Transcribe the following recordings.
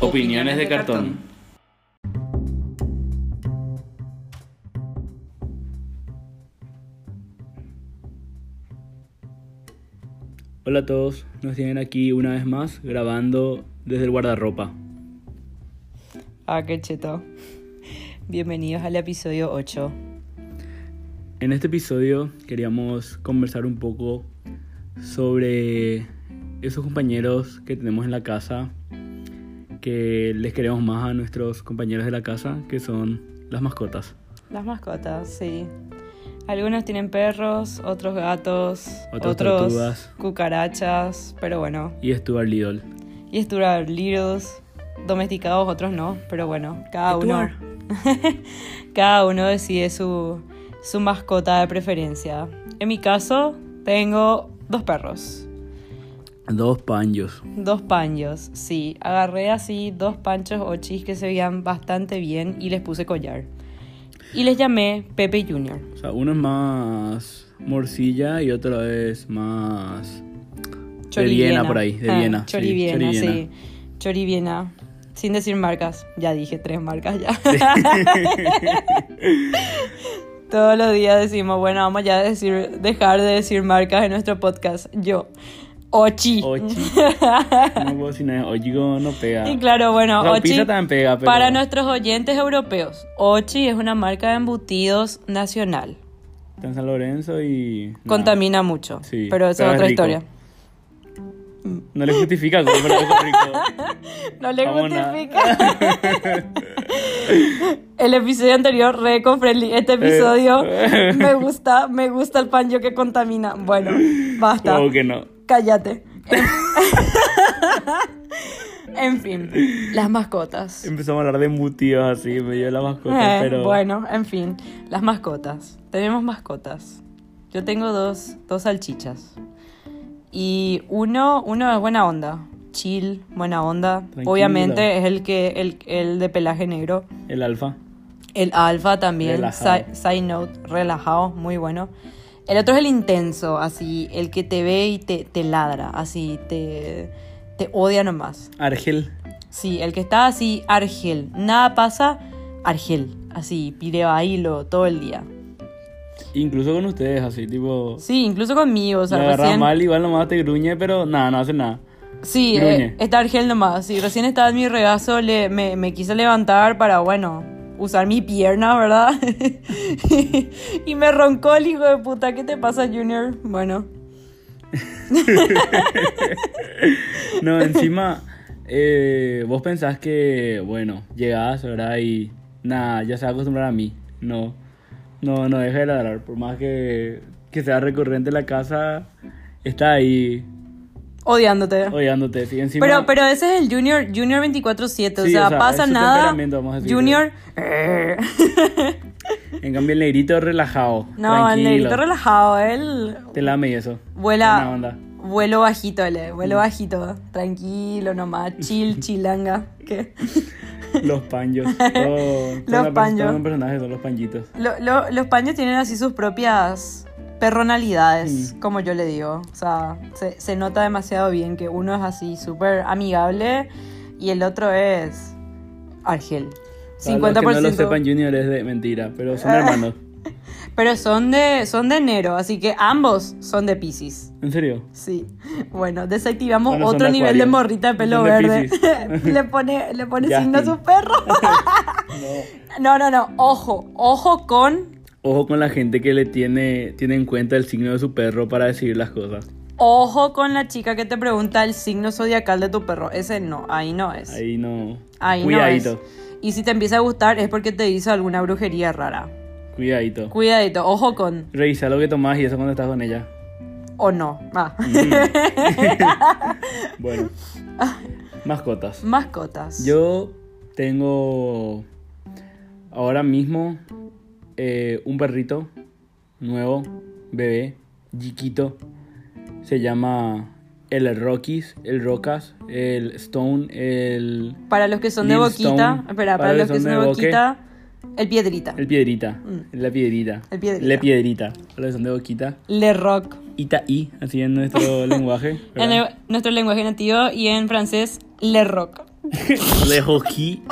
Opiniones de cartón. Hola a todos, nos tienen aquí una vez más grabando desde el guardarropa. Ah, qué cheto. Bienvenidos al episodio 8. En este episodio queríamos conversar un poco sobre esos compañeros que tenemos en la casa, que les queremos más a nuestros compañeros de la casa, que son las mascotas. Las mascotas, sí. Algunos tienen perros, otros gatos, Otros otros tortugas. cucarachas, pero bueno. Y Stuart Lidl. Y Stuart Littles, domesticados, otros no, pero bueno, cada uno, cada uno decide su, su mascota de preferencia. En mi caso, tengo dos perros. Dos paños. Dos panchos, sí. Agarré así dos panchos ochis que se veían bastante bien y les puse collar. Y les llamé Pepe Junior. O sea, uno es más morcilla y otro es más... De Viena por ahí, de Ah, Viena. sí, Choriviena, sí. Choriviena. Choriviena. Sin decir marcas. Ya dije tres marcas ya. Todos los días decimos, bueno, vamos ya a decir, dejar de decir marcas en nuestro podcast. Yo. Ochi. Ochi. No puedo decir nada. Ochigo no pega. Y claro, bueno, sea, Ochi. también pega, pero... Para nuestros oyentes europeos, Ochi es una marca de embutidos nacional. Está en San Lorenzo y... Contamina mucho. Sí, pero pero es otra rico. historia. No le justifica el pero es rico. No le Vamos justifica. el episodio anterior, re eco-friendly. Este episodio Eh. me gusta, me gusta el pancho que contamina. Bueno, basta. Como que no. Cállate. En fin, las mascotas. Empezamos a hablar de embutidos así, me dio la mascota, Eh, pero... Bueno, en fin, las mascotas. Tenemos mascotas. Yo tengo dos, dos salchichas. Y uno, uno es buena onda. Chill, buena onda. Tranquilo. Obviamente es el que el, el de pelaje negro. El alfa. El alfa también. Relajado. Side, side note, relajado, muy bueno. El otro es el intenso, así, el que te ve y te, te ladra, así, te, te odia nomás. Argel. Sí, el que está así, Argel. Nada pasa, Argel. Así, pide bailo todo el día. Incluso con ustedes, así, tipo... Sí, incluso conmigo, o sea, agarras recién... mal, igual nomás te gruñe, pero nada, no hace nada. Sí, eh, está Argel nomás. Sí, recién estaba en mi regazo, le, me, me quise levantar para, bueno, usar mi pierna, ¿verdad? y me roncó el hijo de puta. ¿Qué te pasa, Junior? Bueno, No, encima, eh, vos pensás que, bueno, llegás, ¿verdad? Y nada, ya se va a acostumbrar a mí. No, no, no deja de ladrar. Por más que, que sea recurrente la casa, está ahí odiándote. odiándote. Sí, encima, Pero, pero ese es el Junior, Junior 24-7, o Sí, sea, o sea, pasa nada. temperamento, vamos a decir. Junior. En cambio, el negrito relajado. no, el tranquilo, negrito relajado, él Te lame y eso. vuela. Onda. Vuelo bajito, le, vuelo bajito. Tranquilo nomás, chill, chilanga. ¿Qué? Los. Todo, Los todo una- panjos. todo un personaje son los panjitos. Lo- lo- los paños tienen así sus propias personalidades, Mm. como yo le digo. O sea, se, se nota demasiado bien que uno es así súper amigable y el otro es Argel. Para los 50%. que no lo sepan, Junior es de mentira, pero son hermanos. Pero son de, son de enero, así que ambos son de Pisces. ¿En serio? Sí. Bueno, desactivamos Bueno, otro de nivel de morrita de pelo de verde. Le pone, le pone signo a su perro. no, no, no. Ojo, ojo con. Ojo con la gente que le tiene, tiene en cuenta el signo de su perro para decidir las cosas. Ojo con la chica que te pregunta el signo zodiacal de tu perro. Ese no, ahí no es. Ahí no. Ahí cuidadito. no es. Y si te empieza a gustar es porque te hizo alguna brujería rara. Cuidadito. Cuidadito, ojo con. Revisa lo que tomás y eso cuando estás con ella. O no. Ah. Bueno. Mascotas. Mascotas. Yo tengo ahora mismo eh, un perrito nuevo, bebé, chiquito. Se llama el Rockies, el Rocas, el Stone, el... Para los que son de Lil boquita. Stone. Espera, para, los que son de Boque. boquita. El piedrita. El piedrita. Mm. La piedrita. El piedrita. Le piedrita. Los que son de boquita. Le rock. Ita i, así en nuestro lenguaje. En nuestro lenguaje nativo y en francés, le rock. Le hockey.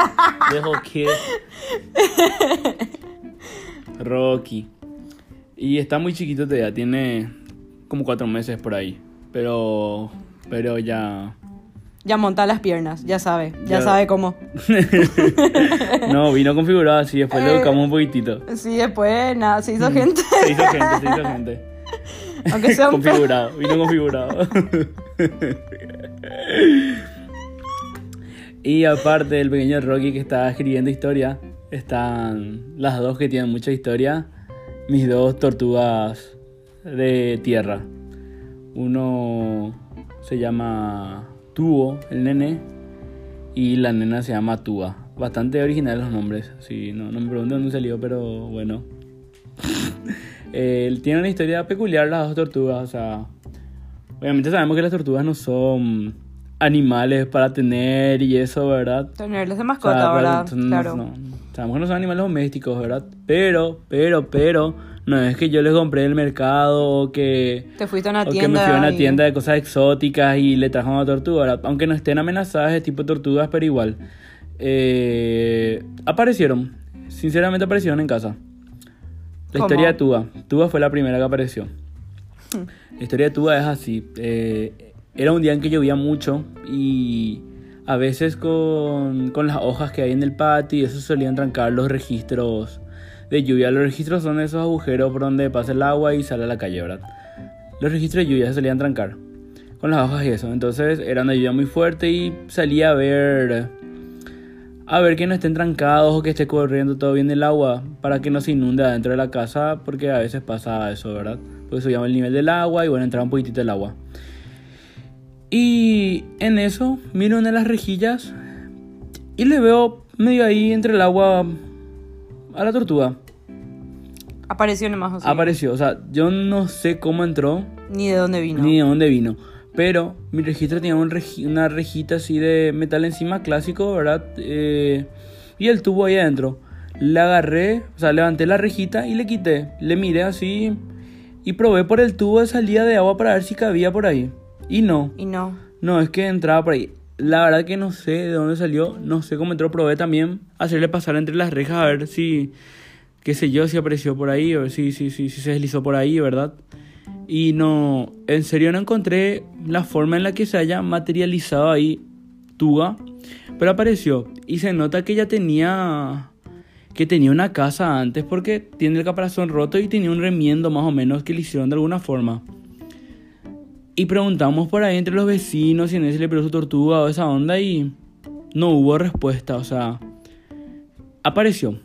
Le hockey. Rocky. Y está muy chiquito todavía, tiene como cuatro meses por ahí. Pero. Pero ya. Ya monta las piernas, ya sabe, ya, Ya. sabe cómo. No, vino configurado así, después le Eh. educamos un poquitito. Sí, después nada, se hizo gente. Se hizo gente, se hizo gente. Aunque sea un configurado, vino configurado. y aparte del pequeño Rocky que está escribiendo historia, están las dos que tienen mucha historia, mis dos tortugas de tierra. Uno se llama Tubo, el nene, y la nena se llama Tua. Bastante originales los nombres, sí, no, no me pregunto dónde salió, pero bueno. Eh, tiene una historia peculiar las dos tortugas, o sea, obviamente sabemos que las tortugas no son animales para tener y eso, ¿verdad? Tenerles de O mascota, sea, ¿verdad? son- claro. no, sabemos que no son animales domésticos, ¿verdad? Pero, pero, pero, no es que yo les compré del mercado o que, Te fuiste a una o que tienda. me fui a una y- tienda de cosas exóticas y le trajo una tortuga, ¿verdad? Aunque no estén amenazadas de tipo tortugas, pero igual. Eh, aparecieron, sinceramente aparecieron en casa. La ¿Cómo? historia de Tuba. Tuba fue la primera que apareció. La historia de Tuba es así. eh, era un día en que llovía mucho y a veces con, con las hojas que hay en el patio y eso solían trancar los registros de lluvia. Los registros son esos agujeros por donde pasa el agua y sale a la calle, ¿verdad? Los registros de lluvia se solían trancar con las hojas y eso. Entonces era una lluvia muy fuerte y salía a ver a ver que no estén trancados o que esté corriendo todo bien el agua para que no se inunde adentro de la casa porque a veces pasa eso, ¿verdad? Porque subíamos el nivel del agua y bueno, entraba un poquitito el agua. Y en eso miro una de las rejillas y le veo medio ahí entre el agua a la tortuga. Apareció nomás, o sea, Apareció, o sea, yo no sé cómo entró Ni de dónde vino. ni de dónde vino. Pero mi registro tenía un reji- una rejita así de metal encima, clásico, ¿verdad? Eh, y el tubo ahí adentro. Le agarré, o sea, levanté la rejita y le quité. Le miré así y probé por el tubo de salida de agua para ver si cabía por ahí. Y no, Y no. no, es que entraba por ahí. La verdad que no sé de dónde salió, no sé cómo entró. Probé también hacerle pasar entre las rejas a ver si, qué sé yo, si apareció por ahí, o si, si, si, si se deslizó por ahí, ¿verdad? Y no, en serio no encontré la forma en la que se haya materializado ahí Tuga, pero apareció. Y se nota que ya tenía, que tenía una casa antes porque tiene el caparazón roto y tenía un remiendo más o menos que le hicieron de alguna forma. Y preguntamos por ahí entre los vecinos si en ese le perdió su tortuga o esa onda y no hubo respuesta, o sea, apareció.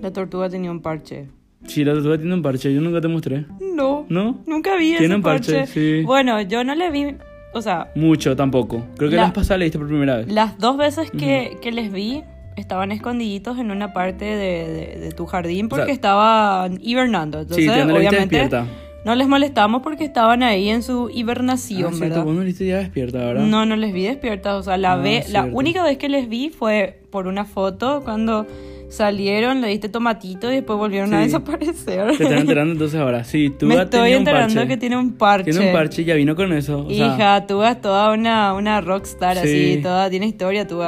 La tortuga tenía un parche. Sí, la tortuga tiene un parche, yo nunca te mostré. No. ¿No? Nunca vi ese Tiene un parche. parche, sí. Bueno, yo no le vi. O sea, Mucho tampoco. Creo que La- las pasadas le diste por primera vez. las dos veces que, que les vi estaban escondiditos en una parte de, de- de tu jardín porque sea, estaban hibernando. Entonces, sí, viste obviamente, despierta. No les molestamos porque estaban ahí en su hibernación, Ah, cierto, ¿verdad? vos no ya despierta, ¿verdad? No, no les vi despiertas. O sea, la, Ah, ve, la cierto. única vez que les vi fue por una foto cuando salieron, le diste tomatito y después volvieron a desaparecer. Te están enterando entonces ahora. Sí, tú Me estoy enterando que tiene un parche. Tiene un parche y ya vino con eso. o sea, Hija, tú es toda una, una rockstar Sí. así, toda tiene historia tú.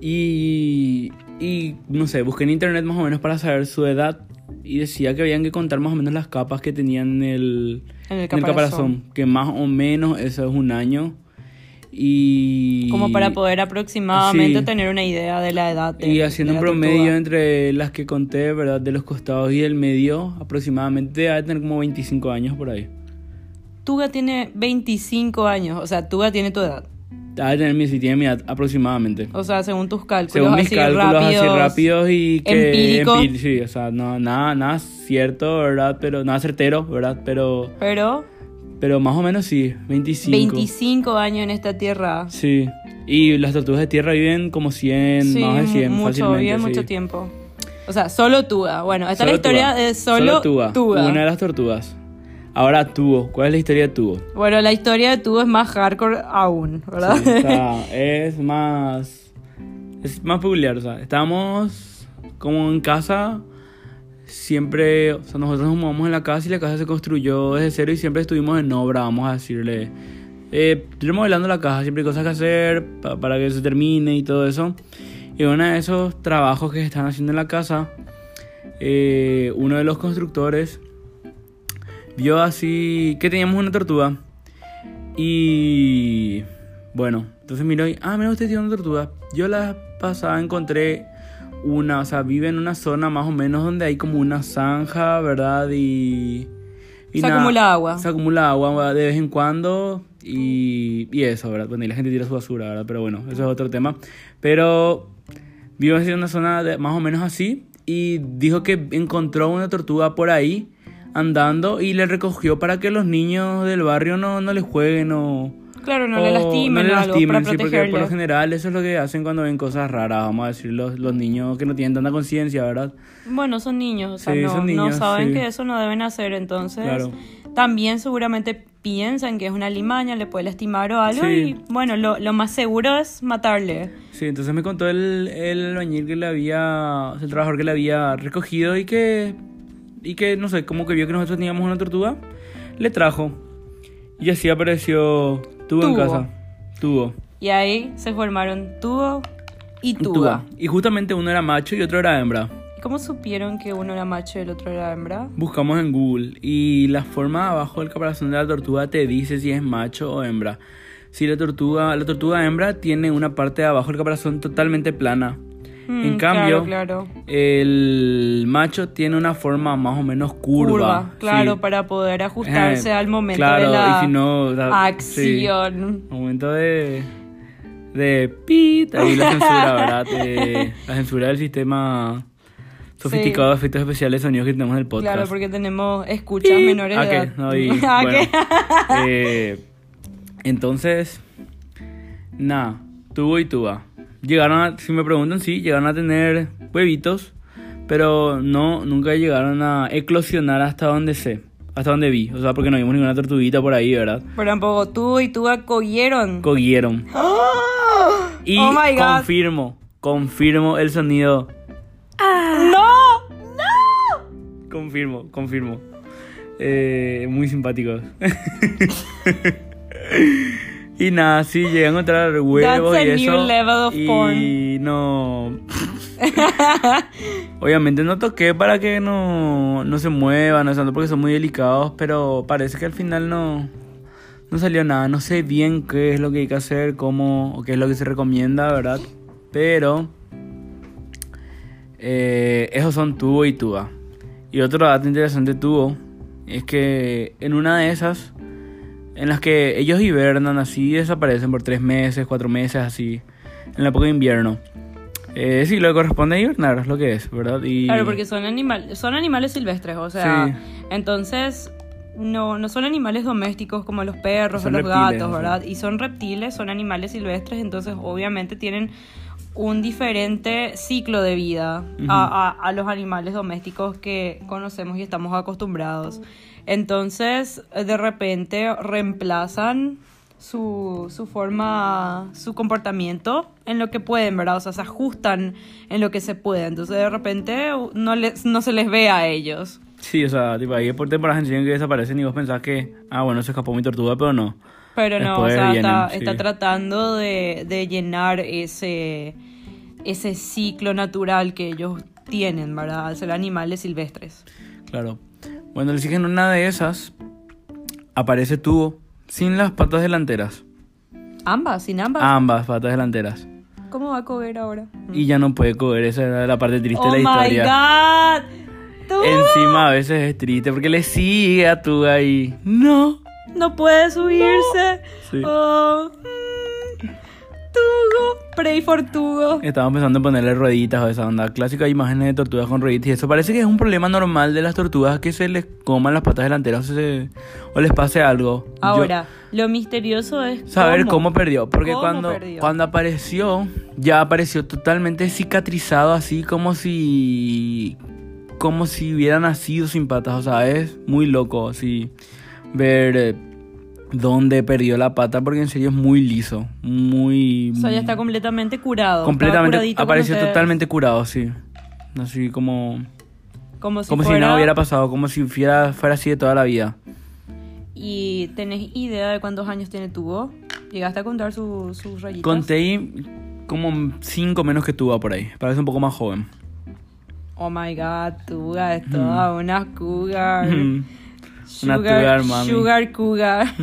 y, y no sé, busqué en internet más o menos para saber su edad y decía que habían que contar más o menos las capas que tenían en el, En el en el caparazón. Que más o menos eso es un año. Y. Como para poder aproximadamente Sí. tener una idea de la edad. de- Y haciendo de un promedio tortuga. entre las que conté, ¿verdad? De los costados y el medio, aproximadamente ha de tener como 25 años por ahí. Tuga tiene 25 años, o sea, Tuga tiene tu edad. Ha de tener mi, si tiene mi edad aproximadamente. O sea, según tus cálculos, Según mis así cálculos rápidos. así rápidos y que empíricos. empí- sí, o sea, no, nada, nada cierto, ¿verdad? Pero nada certero, ¿verdad? Pero, Pero pero más o menos sí, 25. 25 años en esta tierra. Sí. Y las tortugas de tierra viven como 100, Sí, más de 100 mucho, fácilmente. vive sí. mucho tiempo. O sea, solo Tuga. Bueno, esta Solo es la historia Tuba. de solo, Tuba, Tuga. Una de las tortugas. Ahora Tubo. ¿Cuál es la historia de Tubo? Bueno, la historia de Tuga es más hardcore aún, ¿verdad? Sí, es más. Es más peculiar. O sea, estábamos como en casa, siempre, o sea, nosotros nos mudamos en la casa y la casa se construyó desde cero y siempre estuvimos en obra, vamos a decirle. Eh, remodelando la casa, siempre hay cosas que hacer pa- para que se termine y todo eso. Y uno de esos trabajos que se están haciendo en la casa, eh, uno de los constructores vio así que teníamos una tortuga. Y bueno, entonces miró y, ah, mira, usted tiene una tortuga. Yo la pasada encontré una, o sea, vive en una zona más o menos donde hay como una zanja, ¿verdad? Y. y Se nada, acumula agua. Se acumula agua de vez en cuando y, y eso, ¿verdad? Bueno, y la gente tira su basura, ¿verdad? Pero bueno, eso es otro tema. Pero vive así en una zona de- más o menos así y dijo que encontró una tortuga por ahí andando y le recogió para que los niños del barrio no, no le jueguen o... Claro, no o le lastimen no le o algo lastimen, para sí, porque por lo general eso es lo que hacen cuando ven cosas raras, vamos a decir, los, los niños que no tienen tanta conciencia, ¿verdad? Bueno, son niños, o sea, Sí, no, son niños, no saben sí. que eso no deben hacer, entonces Claro. también seguramente piensan que es una limaña, le puede lastimar o algo y bueno, lo, lo más seguro es matarle. Sí, entonces me contó el, el albañil que le había, el trabajador que le había recogido y que, y que, no sé, como que vio que nosotros teníamos una tortuga, le trajo. Y así apareció tuvo en Tubo. casa. Tuvo. Y ahí se formaron tubo y Un tuba. Y justamente uno era macho y otro era hembra. ¿Y ¿Cómo supieron que uno era macho y el otro era hembra? Buscamos en Google y la forma abajo del caparazón de la tortuga te dice si es macho o hembra. Si la tortuga, la tortuga hembra tiene una parte de abajo del caparazón totalmente plana. En Mm, cambio, claro, claro. el macho tiene una forma más o menos curva. claro, sí. para poder ajustarse Eh, al momento claro, de la si no, acción. sí, momento de de pit, ahí la censura, ¿verdad? De- la censura del sistema sofisticado de efectos especiales sonidos que tenemos en el podcast. Claro, porque tenemos escuchas menores ¿A de edad. No, y, eh, entonces, nada, tuvo y tuba. Llegaron a, si me preguntan, sí, llegaron a tener huevitos, pero no, nunca llegaron a eclosionar hasta donde sé, hasta donde vi. O sea, porque no vimos ninguna tortuguita por ahí, ¿verdad? Pero tampoco tú y tú acogieron. Cogieron. Y Oh my God. confirmo, confirmo el sonido. ¡No! ¡No! Confirmo, confirmo. Eh, muy simpáticos. y nada, sí, llegué a encontrar huevos That's y a eso. new level of y porn. no. Obviamente no toqué para que no, no se muevan, no tanto porque son muy delicados, pero parece que al final no, no salió nada. No sé bien qué es lo que hay que hacer, cómo, o qué es lo que se recomienda, ¿verdad? Pero eh, esos son tubo y tuba. Y otro dato interesante tuvo es que en una de esas, en las que ellos hibernan así, desaparecen por tres meses, cuatro meses así, en la época de invierno. Eh, sí, lo que corresponde a hibernar es lo que es, ¿verdad? Y... Claro, porque son, animal, son animales silvestres, o sea, Sí. entonces no, no son animales domésticos como los perros Son o los reptiles, gatos, o sea. ¿verdad? Y son reptiles, son animales silvestres, entonces obviamente tienen un diferente ciclo de vida a, a- a los animales domésticos que conocemos y estamos acostumbrados. Entonces, de repente reemplazan su, su forma, su comportamiento en lo que pueden, ¿verdad? O sea, se ajustan en lo que se puede. Entonces, de repente no, les, no se les ve a ellos. Sí, o sea, tipo, ahí por temporadas en que desaparecen y vos pensás que, ah, bueno, se escapó mi tortuga, pero no. Pero no, Después o sea, vienen, está, sí. está tratando de, de llenar ese, ese ciclo natural que ellos tienen, ¿verdad? Al ser animales silvestres. Claro. Bueno, le dije en una de esas aparece tubo sin las patas delanteras. Ambas, sin ambas. Ambas patas delanteras. ¿Cómo va a coger ahora? Y ya no puede coger, esa era la parte triste oh de la my historia. god. Tú Encima a veces es triste porque le sigue a tu ahí. No. no puede subirse. Sí. Oh, Tugo. Pray for Tugo. Estamos pensando en ponerle rueditas o esa onda. Clásica imágenes de tortugas con rueditas y eso. Parece que es un problema normal de las tortugas que se les coman las patas delanteras o, se- o les pase algo. Yo- Ahora, lo misterioso es saber cómo, perdió. Porque ¿Cómo cuando, perdió? cuando apareció, ya apareció totalmente cicatrizado, así como si. como si hubiera nacido sin patas. O sea, es muy loco así ver dónde perdió la pata, porque en serio es muy liso. Muy. O sea, ya está completamente curado. Completamente. Apareció totalmente curado, sí. Así como... Como si como si nada hubiera pasado, como si fuera, fuera así de toda la vida. ¿Y tenés idea de cuántos años tiene Tubo? ¿Llegaste a contar su- sus rayitas? Conté como cinco menos que tuvo por ahí. Parece un poco más joven. Oh my god, Tuga es toda una cougar. Mm. Una cougar, mami. Sugar cougar.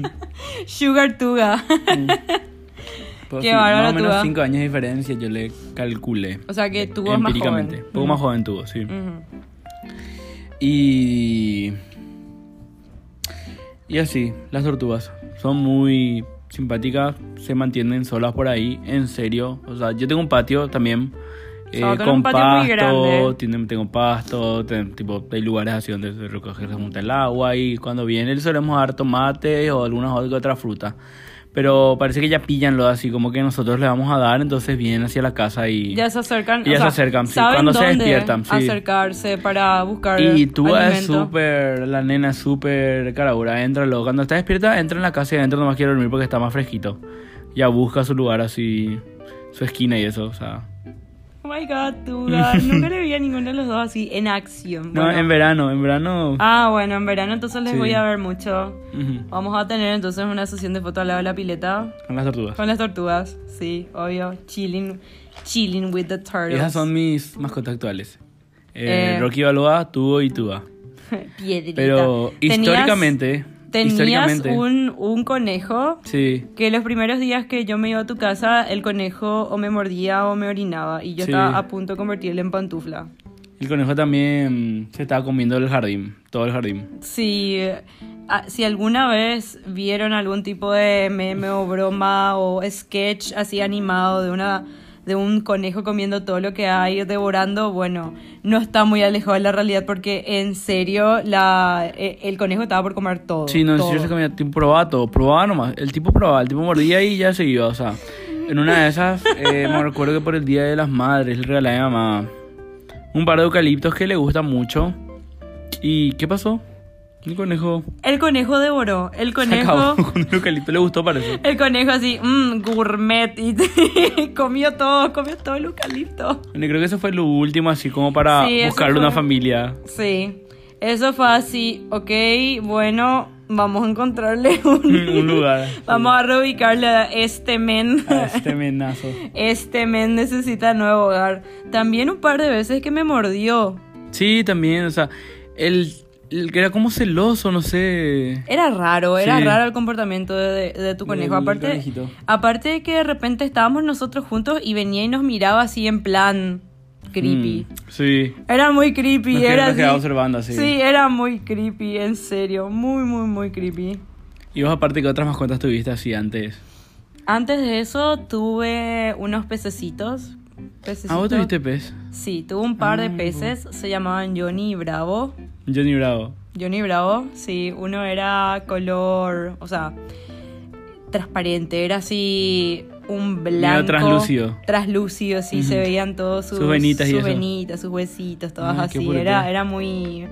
sugar Tuga. Pero Qué sí, bárbaro, Más o menos Tuba. cinco años de diferencia yo le calculé. o sea que Tubo es más joven. Un poco más joven tuvo, sí. Y. Y así, las tortugas son muy simpáticas, se mantienen solas por ahí, en serio. O sea, yo tengo un patio también. O sea, eh, con un pasto, tiene- tengo pasto, ten- tipo, hay lugares así donde se recoge, se junta el agua y cuando viene le solemos dar tomate o algunas otra otra fruta. Pero parece que ya pillan lo así, como que nosotros le vamos a dar, entonces vienen hacia la casa y... Ya se acercan. Y ya o se sea, acercan, sí, cuando se dónde despiertan, sí. acercarse para buscar Y tú es súper, la nena es súper carabura, entra luego. Cuando está despierta, entra en la casa y adentro nomás quiere dormir porque está más fresquito. Ya busca su lugar así, su esquina y eso, o sea. Oh my god, Tuga. Nunca le vi a ninguno de los dos así en acción. No, en verano, en verano. Ah, bueno, en verano entonces les Sí. voy a ver mucho. Vamos a tener entonces una sesión de foto al lado de la pileta Con las tortugas. con las tortugas. Sí, obvio. Chilling, chilling with the turtles. Esas son mis mascotas actuales. Eh, Eh. Rocky Balboa, Tubo y Tuba. Piedrita. Pero históricamente. Tenías un, un conejo Sí. que los primeros días que yo me iba a tu casa, el conejo o me mordía o me orinaba. Y yo Sí. estaba a punto de convertirle en pantufla. El conejo también se estaba comiendo el jardín, todo el jardín. Si, ah, si alguna vez vieron algún tipo de meme o broma o sketch así animado de una de un conejo comiendo todo lo que hay, devorando, bueno, no está muy alejado de la realidad porque en serio la, eh, el conejo estaba por comer todo. Sí, no, en serio se comía, tipo, probaba todo, probaba nomás. El tipo probaba, el tipo mordía y ya se iba, o sea. En una de esas, eh, me recuerdo que por el Día de las Madres le regalé a mi mamá un par de eucaliptos que le gustan mucho. ¿Y qué pasó? El conejo El conejo devoró, el se conejo... acabó con el eucalipto, le gustó parece. El conejo así, mmm, gourmet, y comió todo, comió todo el eucalipto. Bueno, creo que eso fue lo último, así como para Sí, buscarle fue. una familia. Sí, eso fue así, ok, bueno, vamos a encontrarle un, Un lugar. Vamos a reubicarle a este men. A este menazo. Este men necesita nuevo hogar. También un par de veces que me mordió. Sí, también, o sea, el, era como celoso, no sé. Era raro, era Sí. raro el comportamiento de, de tu conejo. Aparte, conejito. aparte de que de repente estábamos nosotros juntos y venía y nos miraba así en plan creepy. Mm, sí. Era muy creepy, Nos era así. observando así. Sí, era muy creepy, en serio, muy, muy, muy creepy. ¿Y vos aparte qué otras mascotas tuviste así antes? Antes de eso tuve unos pececitos. Ah, Pececitos. vos tuviste pez. Sí, tuve un par de Ah, peces, se llamaban Johnny y Bravo. Johnny Bravo. Johnny Bravo, sí, uno era color, o sea, transparente, era así un blanco. translúcido. Translúcido, sí, se veían todos sus, Sus venitas y sus venitas, sus huesitos, todas Ah, así. Era, era muy,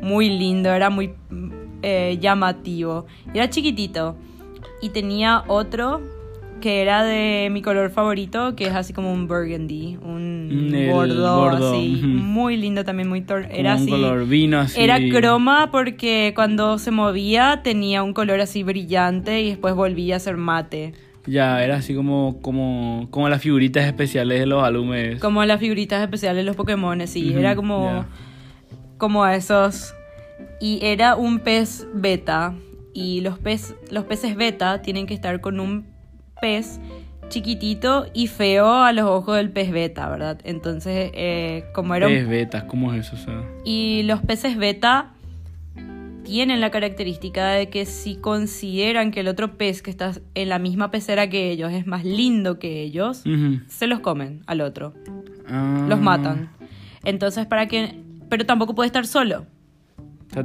muy lindo, era muy eh, llamativo. Era chiquitito. Y tenía otro que era de mi color favorito, que es así como un burgundy, un Mm, el bordo, bordo, así. Muy lindo también, muy tor- Era Como un así. color vino así. Era croma porque cuando se movía tenía un color así brillante y después volvía a ser mate. Ya, era así como, como, como las figuritas especiales de los álbumes. Como las figuritas especiales de los Pokémon, sí. Era como, como esos. Y era un pez beta. Y los, pez, los peces beta tienen que estar con un pez chiquitito y feo a los ojos del pez beta, ¿verdad? Entonces, eh, como era Pez betas, ¿cómo es eso? O sea, Y los peces beta tienen la característica de que si consideran que el otro pez que está en la misma pecera que ellos es más lindo que ellos, se los comen al otro, Ah. los matan. Entonces, para que... Pero tampoco puede estar solo.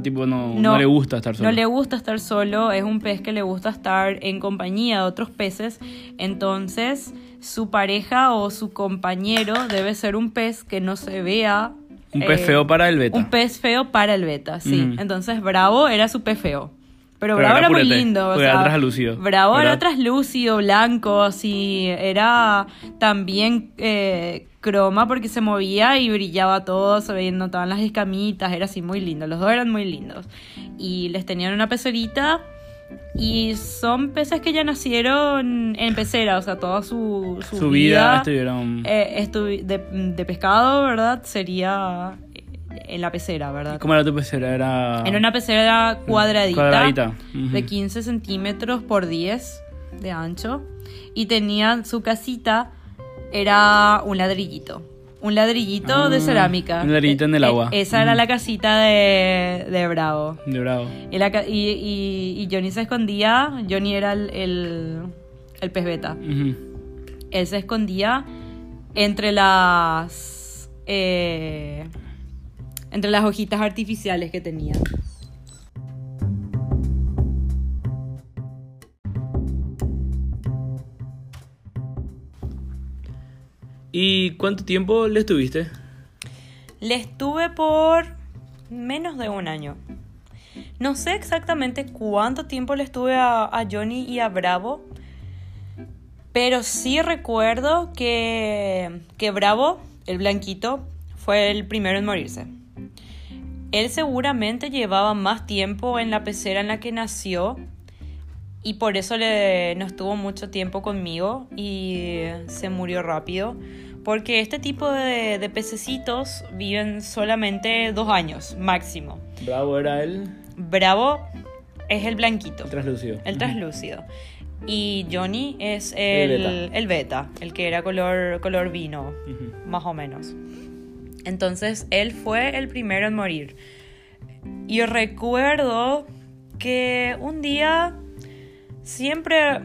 Tipo, no, no, le gusta estar solo. No le gusta estar solo, es un pez que le gusta estar en compañía de otros peces. Entonces, su pareja o su compañero debe ser un pez que no se vea. Un pez eh, feo para el beta. Un pez feo para el beta, sí. Ujú. Entonces, Bravo era su pez feo. Pero, Pero Bravo era muy lindo. o sea, traslúcido, Bravo era traslúcido, blanco, así. Era también eh, croma porque se movía y brillaba todo, se veían, notaban las escamitas, era así muy lindo, los dos eran muy lindos. Y les tenían una pecerita y son peces que ya nacieron en pecera, o sea, toda su, su, vida, estuvieron... Eh, de, de, pescado, ¿verdad? Sería en la pecera, ¿verdad? ¿Cómo era tu pecera? Era... Era una pecera cuadradita, cuadradita. de 15 centímetros por 10 de ancho y tenía su casita, era un ladrillito. Un ladrillito de ah, cerámica. Un ladrillito en el agua. E, esa era la casita de, de Bravo. De Bravo. Y, y, Johnny se escondía. Johnny era el, el, pez beta. Él se escondía entre las. Eh, entre las hojitas artificiales que tenía. ¿Y cuánto tiempo le estuviste? Le estuve por menos de un año. No sé exactamente cuánto tiempo le estuve a, Johnny y a Bravo, pero sí recuerdo que, que Bravo, el blanquito, fue el primero en morirse. Él seguramente llevaba más tiempo en la pecera en la que nació y por eso le, no estuvo mucho tiempo conmigo y se murió rápido porque este tipo de, pececitos viven solamente dos años máximo. Bravo era él. Bravo es el blanquito. El translúcido. El translúcido. Y Johnny es el, beta. el, que era color, color vino, más o menos. Entonces él fue el primero en morir. Y recuerdo que un día siempre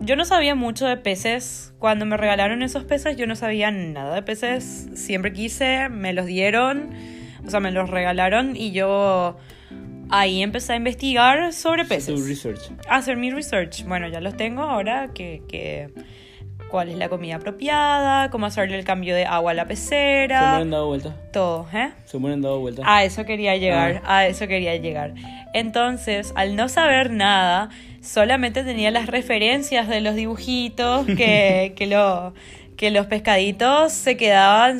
yo no sabía mucho de peces. Cuando me regalaron esos peces, yo no sabía nada de peces. Siempre quise, me los dieron, o sea, me los regalaron y yo ahí empecé a investigar sobre peces. Research. hacer mi research. Bueno, ya los tengo ahora, que, que cuál es la comida apropiada, cómo hacerle el cambio de agua a la pecera. Se mueren dado vuelta. Todo, ¿eh? Se mueren dado vuelta. A eso quería llegar, ah. a eso quería llegar. Entonces, al no saber nada, solamente tenía las referencias de los dibujitos que, que, lo, que los pescaditos se quedaban,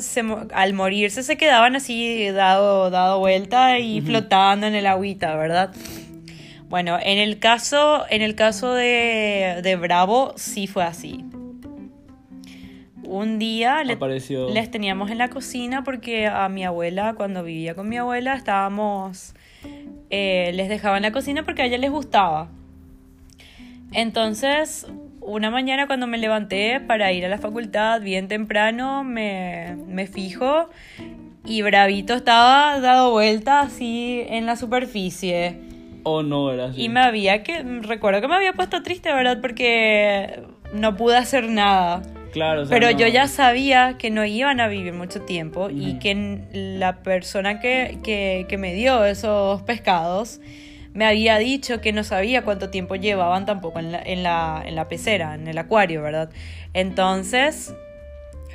al morirse se quedaban así dado, dado vuelta y flotando en el agüita, ¿verdad? Bueno, en el caso, en el caso de, de Bravo sí fue así un día les teníamos en la cocina porque a mi abuela, cuando vivía con mi abuela, estábamos, eh, les dejaba en la cocina porque a ella les gustaba. Entonces, una mañana cuando me levanté para ir a la facultad bien temprano, me, me fijo y Bravito estaba dado vuelta así en la superficie. Oh, no, era así. Y me había que. Recuerdo que me había puesto triste, ¿verdad? Porque no pude hacer nada. Pero yo ya sabía que no iban a vivir mucho tiempo y que la persona que, me dio esos pescados me había dicho que no sabía cuánto tiempo llevaban tampoco en la, en la, pecera, en el acuario, ¿verdad? Entonces,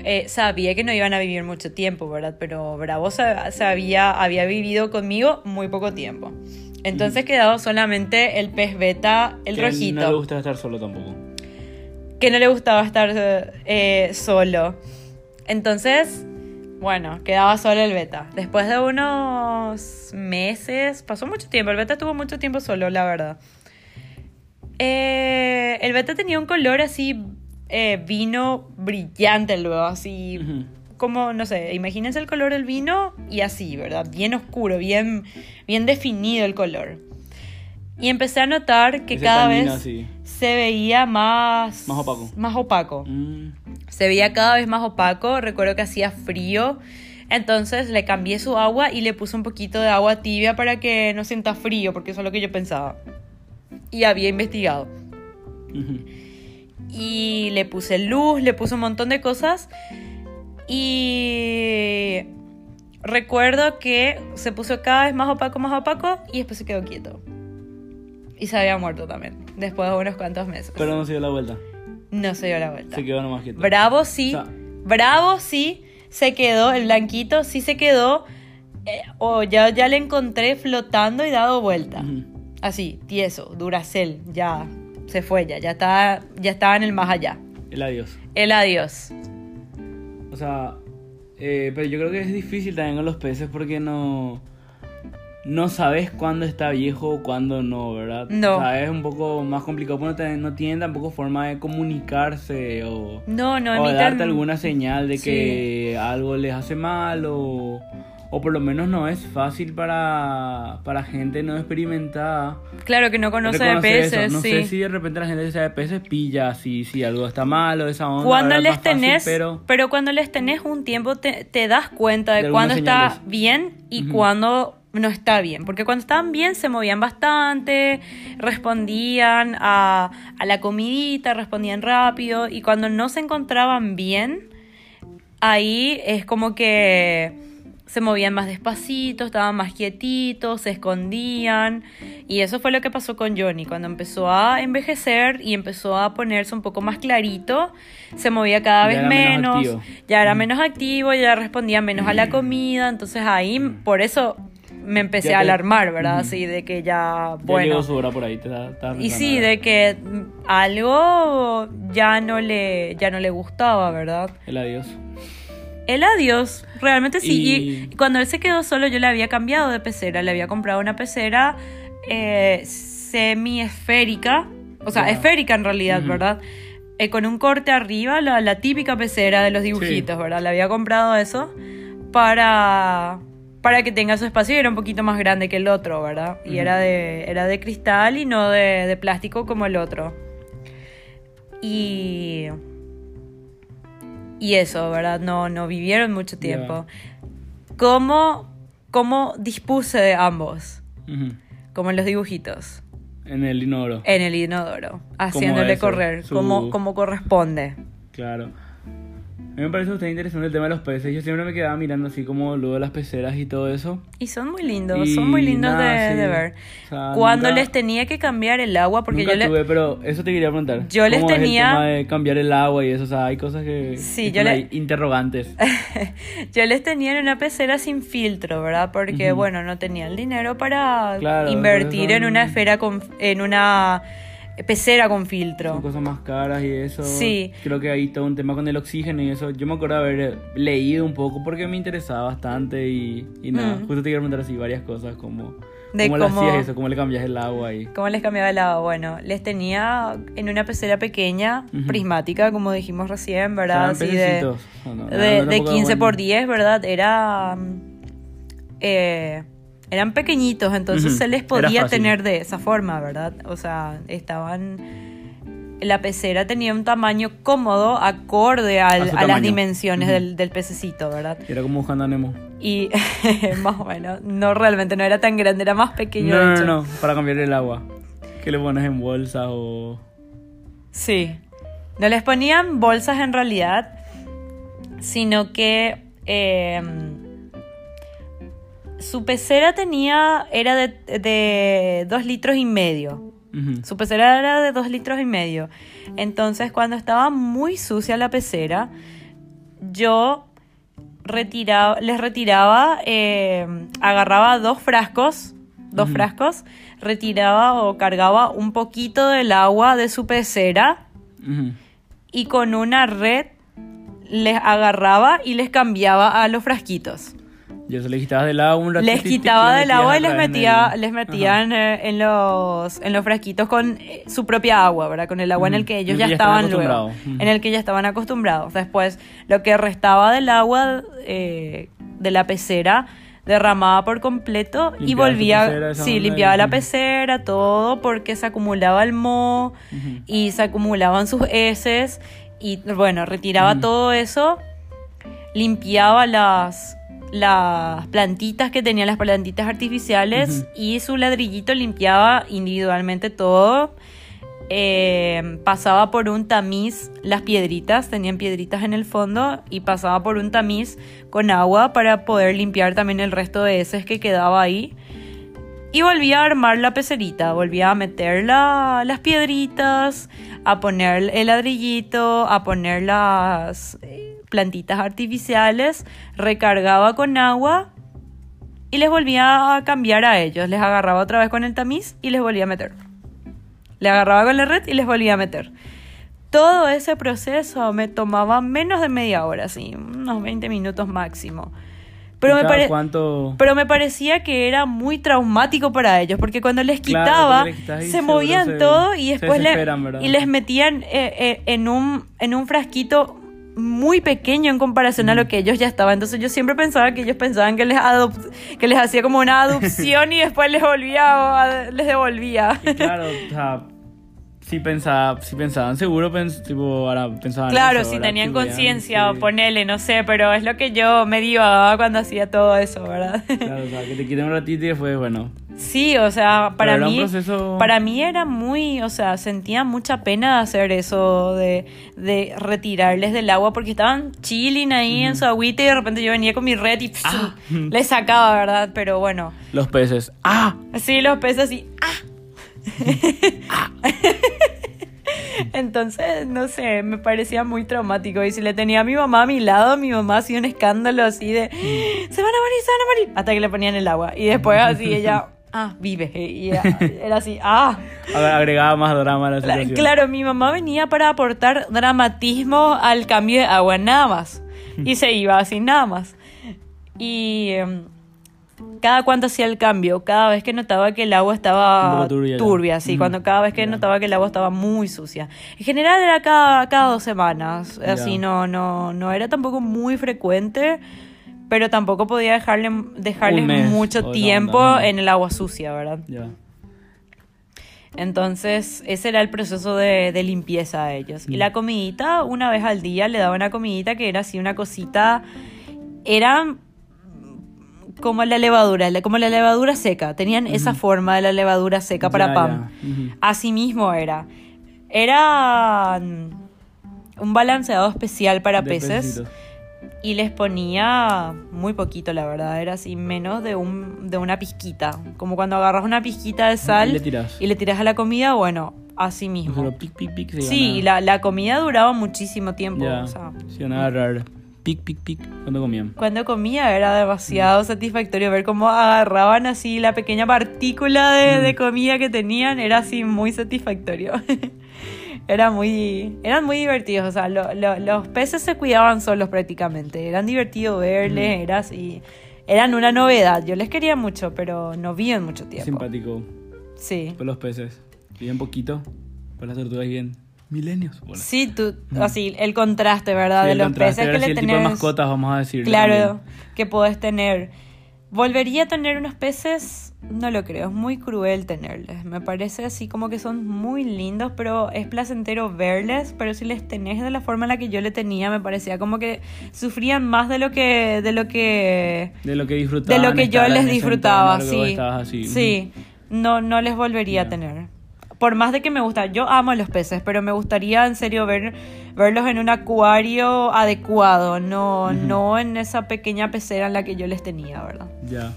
eh, sabía que no iban a vivir mucho tiempo, ¿verdad? Pero Bravo sabía, había vivido conmigo muy poco tiempo. Entonces quedaba solamente el pez beta, el rojito. No le gusta estar solo tampoco que no le gustaba estar eh, solo. Entonces, bueno, quedaba solo el beta. Después de unos meses, pasó mucho tiempo, el beta estuvo mucho tiempo solo, la verdad. Eh, el beta tenía un color así, eh, vino brillante luego, así como, no sé, imagínense el color del vino y así, ¿verdad? Bien oscuro, bien, bien definido el color. Y empecé a notar que cada vez se veía más... Más opaco. Más opaco. Mm. Se veía cada vez más opaco. Recuerdo que hacía frío. Entonces le cambié su agua y le puse un poquito de agua tibia para que no sienta frío, porque eso es lo que yo pensaba. Y había investigado. Y le puse luz, le puse un montón de cosas. Y recuerdo que se puso cada vez más opaco, más opaco y después se quedó quieto. Y se había muerto también, después de unos cuantos meses. Pero no se dio la vuelta. No se dio la vuelta. Se quedó nomás quieto. Bravo sí. Bravo sí. Se quedó, el blanquito sí se quedó. Eh, o ya, ya le encontré flotando y dado vuelta. Así, tieso, Duracel, ya se fue ya, ya estaba, ya estaba en el más allá. El adiós. El adiós. O sea, Eh, pero yo creo que es difícil también con los peces porque no no sabes cuándo está viejo o cuándo no, ¿verdad? No. O sea, es un poco más complicado porque no, tienen tampoco forma de comunicarse o, No, no o darte alguna señal de Sí. que algo les hace mal o, o por lo menos no es fácil para, para gente no experimentada. Claro que no conoce de eso. peces, No sí. sé si de repente la gente que sabe de peces pilla si, si algo está mal o esa onda. Cuando les fácil, tenés, pero pero... cuando les tenés un tiempo te, te das cuenta de, De cuándo está bien y Ujú. cuándo no está bien. Porque cuando estaban bien se movían bastante, respondían a, a la comidita, respondían rápido. Y cuando no se encontraban bien, ahí es como que se movían más despacito, estaban más quietitos, se escondían. Y eso fue lo que pasó con Johnny. Cuando empezó a envejecer y empezó a ponerse un poco más clarito, se movía cada vez menos menos, ya era menos activo, ya respondía menos a la comida. Entonces ahí, por eso me empecé a alarmar, ¿verdad? Así de que ya, bueno. su hora por ahí. Te da- Y sí, de que algo ya no le, ya no le gustaba, ¿verdad? El adiós. El adiós, realmente sí. Y- Y... cuando él se quedó solo, yo le había cambiado de pecera. Le había comprado una pecera eh, semi-esférica. O sea, esférica en realidad. ¿verdad? Eh, con un corte arriba, la, la típica pecera de los dibujitos, ¿verdad? Le había comprado eso para, para que tenga su espacio y era un poquito más grande que el otro, ¿verdad? Y era, de, era de cristal y no de, de plástico como el otro. Y... Y eso, ¿verdad? No, no vivieron mucho tiempo. ¿Cómo, ¿Cómo dispuse de ambos? Como en los dibujitos. En el inodoro. En el inodoro. Haciéndole correr. su- Como, como corresponde. Claro. Mí me parece bastante interesante el tema de los peces. Yo siempre me quedaba mirando así como luego las peceras y todo eso. Y son muy lindos, Y son muy lindos nada, de, sí. de ver. O sea, Cuando nunca- les tenía que cambiar el agua, porque Nunca yo le... tuve, pero eso te quería preguntar. Yo les ¿Cómo es tenía- el tema de cambiar el agua y eso, o sea, hay cosas que... Sí, yo le- interrogantes. Yo les tenía en una pecera sin filtro, ¿verdad? Porque, Ujú. bueno, no tenía el dinero para Claro, invertir eso en una son- esfera con, en una pecera con Son filtro. cosas más caras y eso. Sí. Creo que hay todo un tema con el oxígeno y eso. Yo me acuerdo haber leído un poco porque me interesaba bastante y, y nada. Mm. Justo te quiero preguntar así varias cosas como... De ¿Cómo le cómo- hacías eso? ¿Cómo le cambias el agua? Y... ¿Cómo les cambiaba el agua? Bueno, les tenía en una pecera pequeña, prismática, como dijimos recién, ¿verdad? Así de, de, Ah, de tampoco 15 por bueno. 10, ¿verdad? Era, mm, eh, eran pequeñitos, entonces se les podía tener de esa forma, ¿verdad? O sea, estaban... La pecera tenía un tamaño cómodo, acorde al- A las dimensiones del, del pececito, ¿verdad? Era como a Nemo. Y más o menos, no realmente, no era tan grande, era más pequeño. No, de no, hecho. no, para cambiar el agua. ¿Qué le pones en bolsa o...? Sí. No les ponían bolsas en realidad, sino que eh, su pecera tenía, era de, de dos litros y medio. Su pecera era de dos litros y medio. Entonces, cuando estaba muy sucia la pecera, yo retiraba, les retiraba, eh, agarraba dos frascos, dos frascos, retiraba o cargaba un poquito del agua de su pecera y con una red les agarraba y les cambiaba a los frasquitos. Y eso le quitabas del agua un ratito. Les quitaba del agua y les metía, el- les metían eh, en los en los frasquitos con eh, su propia agua, ¿verdad? Con el agua en el que ellos el ya que estaban luego, en el que ya estaban acostumbrados. Después, lo que restaba del agua eh, de la pecera derramaba por completo y Limpiaba volvía, pecera, sí, limpiaba la pecera, todo, porque se acumulaba el moho y se acumulaban sus heces y bueno, retiraba todo eso, limpiaba las, las plantitas que tenían las plantitas artificiales y su ladrillito limpiaba individualmente todo. Eh, pasaba por un tamiz las piedritas, tenían piedritas en el fondo y pasaba por un tamiz con agua para poder limpiar también el resto de heces que quedaba ahí. Y volvía a armar la pecerita, volvía a meter la- las piedritas, a poner el ladrillito, a poner las eh, plantitas artificiales, recargaba con agua y les volvía a cambiar a ellos. Les agarraba otra vez con el tamiz y les volvía a meter. Le agarraba con la red y les volvía a meter. todo ese proceso me tomaba menos de media hora, así, unos 20 minutos máximo. Pero me, ¿Cada pare- cuánto? pero me parecía que era muy traumático para ellos, porque cuando les quitaba, les se movían se- todo y después y les metían eh, eh, en, un, en un frasquito muy pequeño en comparación a lo que ellos ya estaban. Entonces yo siempre pensaba que ellos pensaban que les, que les hacía como una adopción y después les volvía, a- les devolvía. Y claro, o sea, si, pensaba, si pensaban, seguro pens, tipo, ahora pensaban Claro, eso, si tenían conciencia, sí. ponele, no sé, pero es lo que yo me divagaba cuando hacía todo eso, ¿verdad? Claro, o sea, que te quiten un ratito y después, bueno. Sí, o sea, para mí, proceso- para mí era muy, o sea, sentía mucha pena hacer eso de, de retirarles del agua porque estaban chilling ahí en su agüita y de repente yo venía con mi red y pss, Ah. les sacaba, ¿verdad? Pero bueno, Los peces. ¡Ah! así los peces y ¡ah! Entonces, no sé, me parecía muy traumático. Y si le tenía a mi mamá a mi lado, mi mamá hacía un escándalo así de se van a morir, se van a morir. Hasta que le ponían el agua. Y después así ella, ah, vive. Y era así, ah. Agregaba más drama a la situación. Claro, mi mamá venía para aportar dramatismo al cambio de agua, nada más. Y se iba así, nada más. Y em, cada cuánto hacía el cambio, cada vez que notaba que el agua estaba turbia ya. turbia, sí, Ujú. cuando cada vez que notaba que el agua estaba muy sucia. En general era cada, cada dos semanas, así no, no, no era tampoco muy frecuente, pero tampoco podía dejarle, dejarles mes, mucho tiempo no. en el agua sucia, ¿verdad? Entonces, ese era el proceso de, de limpieza a ellos. Y Mm. la comidita, una vez al día, le daba una comidita que era así una cosita. Era como la levadura, como la levadura seca. Tenían esa forma de la levadura seca para Ya, pan. ya. Ujú. Así mismo era. Era un balanceado especial para De peces. pececitos. Y les ponía muy poquito, la verdad. Era así, menos de, un, de una pizquita. Como cuando agarras una pizquita de sal Y le tirás. y le tiras a la comida, bueno, así mismo. Solo pic, pic, pic. Sí, la, la comida duraba muchísimo tiempo. Ya. o sea, Se. Pic, pic, pic. Cuando comían. cuando comía era demasiado satisfactorio ver cómo agarraban así la pequeña partícula de, Mm. de comida que tenían. Era así muy satisfactorio. Era muy, eran muy divertidos, o sea, lo- lo- los peces se cuidaban solos prácticamente, eran divertidos verles, Mm. era así, eran una novedad, yo les quería mucho, pero no viven mucho tiempo. Simpático. Sí. Por los peces. Viven poquito. Por las tortugas viven milenios. Bueno. Sí, tú, así, el contraste, ¿verdad? Sí, de el los peces que le sí, el tipo de tenés. mascotas, vamos a decir. Claro, que podés tener. Volvería a tener unos peces, no lo creo, es muy cruel tenerles. Me parece así como que son muy lindos, pero es placentero verles, pero si les tenés de la forma en la que yo le tenía, me parecía como que sufrían más de lo que de lo que De lo que de disfrutaban. lo que yo les disfrutaba, sí. así. Sí, no no les volvería a tener. Por más de que me gusta, yo amo los peces, pero me gustaría en serio ver verlos en un acuario adecuado, no no en esa pequeña pecera en la que yo les tenía, ¿verdad? Ya.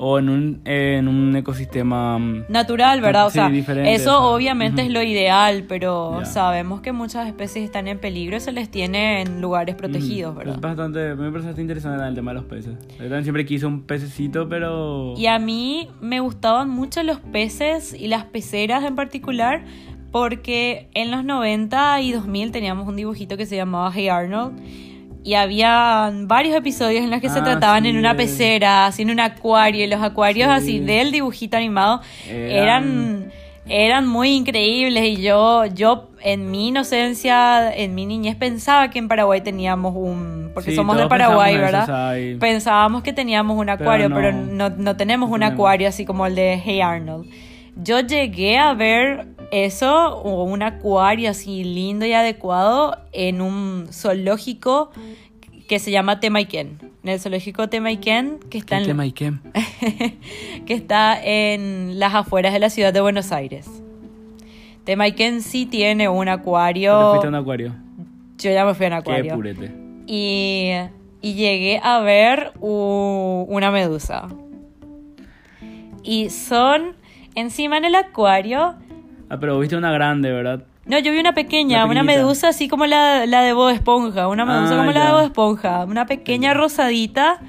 O en un, en un ecosistema. mm, Natural, ¿verdad? O Sí, sea, diferente, eso sea, obviamente ujú. es lo ideal, pero Ya. sabemos que muchas especies están en peligro y se les tiene en lugares protegidos, mm, ¿verdad? Es bastante. Me parece bastante interesante el tema de los peces. Yo también siempre quise un pececito, pero. Y a mí me gustaban mucho los peces y las peceras en particular, porque en los 90 y 2000 teníamos un dibujito que se llamaba Hey Arnold. Y había varios episodios en los que se Ah, trataban sí, en una pecera, así en un acuario. Y los acuarios Sí. así del dibujito animado Eran- eran, eran muy increíbles. Y yo, yo en mi inocencia, en mi niñez, pensaba que en Paraguay teníamos un... Porque Sí, somos de Paraguay, eso, ¿verdad? Pensábamos que teníamos un acuario, no. pero no, no tenemos No un tenemos. acuario así como el de Hey Arnold. Yo llegué a ver eso, o un acuario así lindo y adecuado, en un zoológico que se llama Temaiken. En el zoológico Temaiken, que está, ¿Qué en, tema y qué? que está en las afueras de la ciudad de Buenos Aires. Temaiken sí tiene un ¿Te acuario. fuiste a un acuario? Yo ya me fui a un Qué acuario. purete. Y, y llegué a ver u- una medusa. Y son encima en el acuario. Ah, pero viste una grande, ¿verdad? No, yo vi una pequeña, Una medusa así como la, la de Bob Esponja. Una medusa Ah, como la de Bob Esponja. Una pequeña rosadita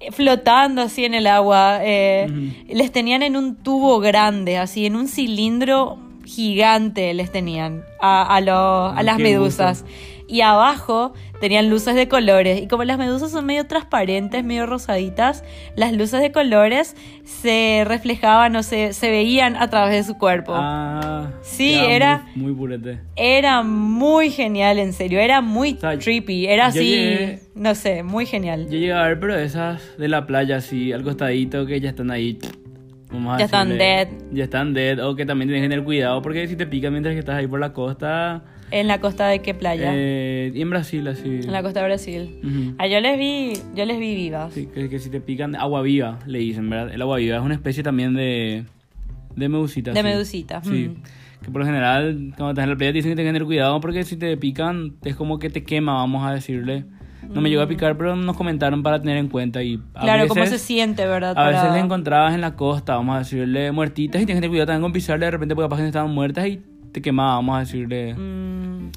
eh, flotando así en el agua. eh. Les tenían en un tubo grande, así en un cilindro gigante les tenían a, a, lo- a las medusas. Y abajo tenían luces de colores. Y como las medusas son medio transparentes, medio rosaditas, las luces de colores se reflejaban o se, se veían a través de su cuerpo. Ah, Sí, era- Muy, muy purete. Era muy genial, en serio. Era muy O sea, trippy. Era así, llegué- no sé, muy genial. Yo llegué a ver, pero esas de la playa, así, al costadito, que ya están ahí. Vamos a Ya están dead. Ya están dead. O que también tienes que tener cuidado, porque si te pican mientras que estás ahí por la costa. ¿En la costa de qué playa? eh, y en Brasil, así. En la costa de Brasil. Ah, yo les vi, yo les vi vivas. Sí, que, que si te pican, agua viva, le dicen, ¿verdad? El agua viva es una especie también de. de medusita. De sí. medusita, Sí. mm. Que por lo general, cuando estás en la playa, te dicen que tienes que tener cuidado porque si te pican, es como que te quema, vamos a decirle. No me llegó a picar, pero nos comentaron para tener en cuenta. Y a Mm. Claro, cómo se siente, ¿verdad? A veces Para- les encontrabas en la costa, vamos a decirle, muertitas y tienes que tener cuidado también con pisarle de repente porque capaz que estaban muertas y te quemaba, vamos a decirle. Mm,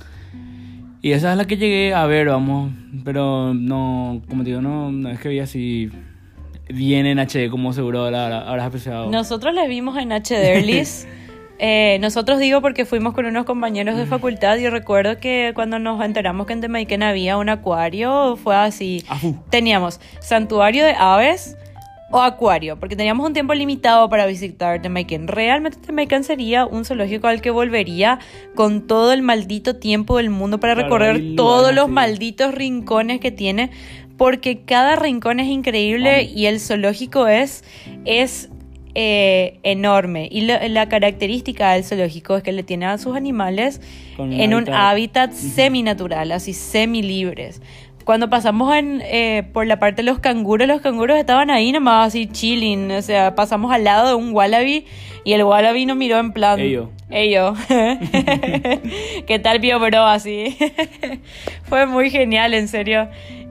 Y esa es la que llegué a ver, vamos, pero no, como te digo, no, no es que vi así bien en HD como seguro ahora habrás apreciado. Nosotros les vimos en HDerlis. Eh, nosotros digo porque fuimos con unos compañeros de facultad y recuerdo que cuando nos enteramos que en Temaiken había un acuario fue así. Ajú. Teníamos santuario de aves o acuario, porque teníamos un tiempo limitado para visitar Temaiken. Realmente Temaiken sería un zoológico al que volvería con todo el maldito tiempo del mundo para Claro, recorrer todos los malditos rincones que tiene, porque cada rincón es increíble Vamos. y el zoológico es, es eh, enorme. Y lo- la característica del zoológico es que le tiene a sus animales un en un hábitat. hábitat seminatural, así semi-libres. Cuando pasamos en, eh, por la parte de los canguros, los canguros estaban ahí nomás así chilling. O sea, pasamos al lado de un wallaby y el wallaby nos miró en plan... Ello. Ello. ¿Qué tal, Pío Bro? Así. fue muy genial, en serio.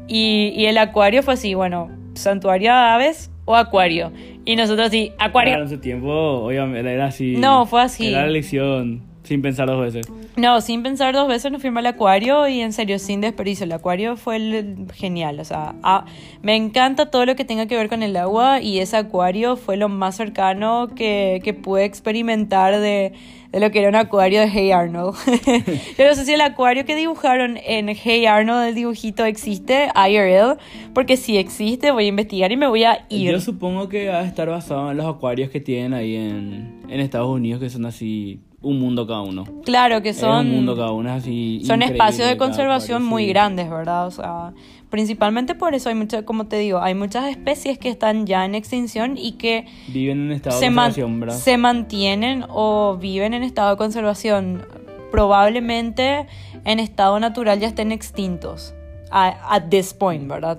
Y, y el acuario fue así, bueno, santuario de aves o acuario. Y nosotros sí, acuario. Claro, en su tiempo, obviamente, era así. No, fue así. Era la elección, sin pensar dos veces. No, sin pensar dos veces nos fuimos al acuario y en serio, sin desperdicio. El acuario fue el- genial. O sea, ah, me encanta todo lo que tenga que ver con el agua y ese acuario fue lo más cercano que, que pude experimentar de, de lo que era un acuario de Hey Arnold. Yo no sé si el acuario que dibujaron en Hey Arnold, el dibujito, existe IRL, porque si existe voy a investigar y me voy a ir. Yo supongo que va a estar basado en los acuarios que tienen ahí en, en Estados Unidos, que son así un mundo cada uno. Claro que Es son... un mundo cada uno, es así. Son espacios de conservación muy grandes, ¿verdad? O sea, principalmente por eso hay muchas, como te digo, hay muchas especies que están ya en extinción y que Viven en estado se, de conservación, ¿verdad? se mantienen o viven en estado de conservación. Probablemente en estado natural ya estén extintos. A- At this point, ¿verdad?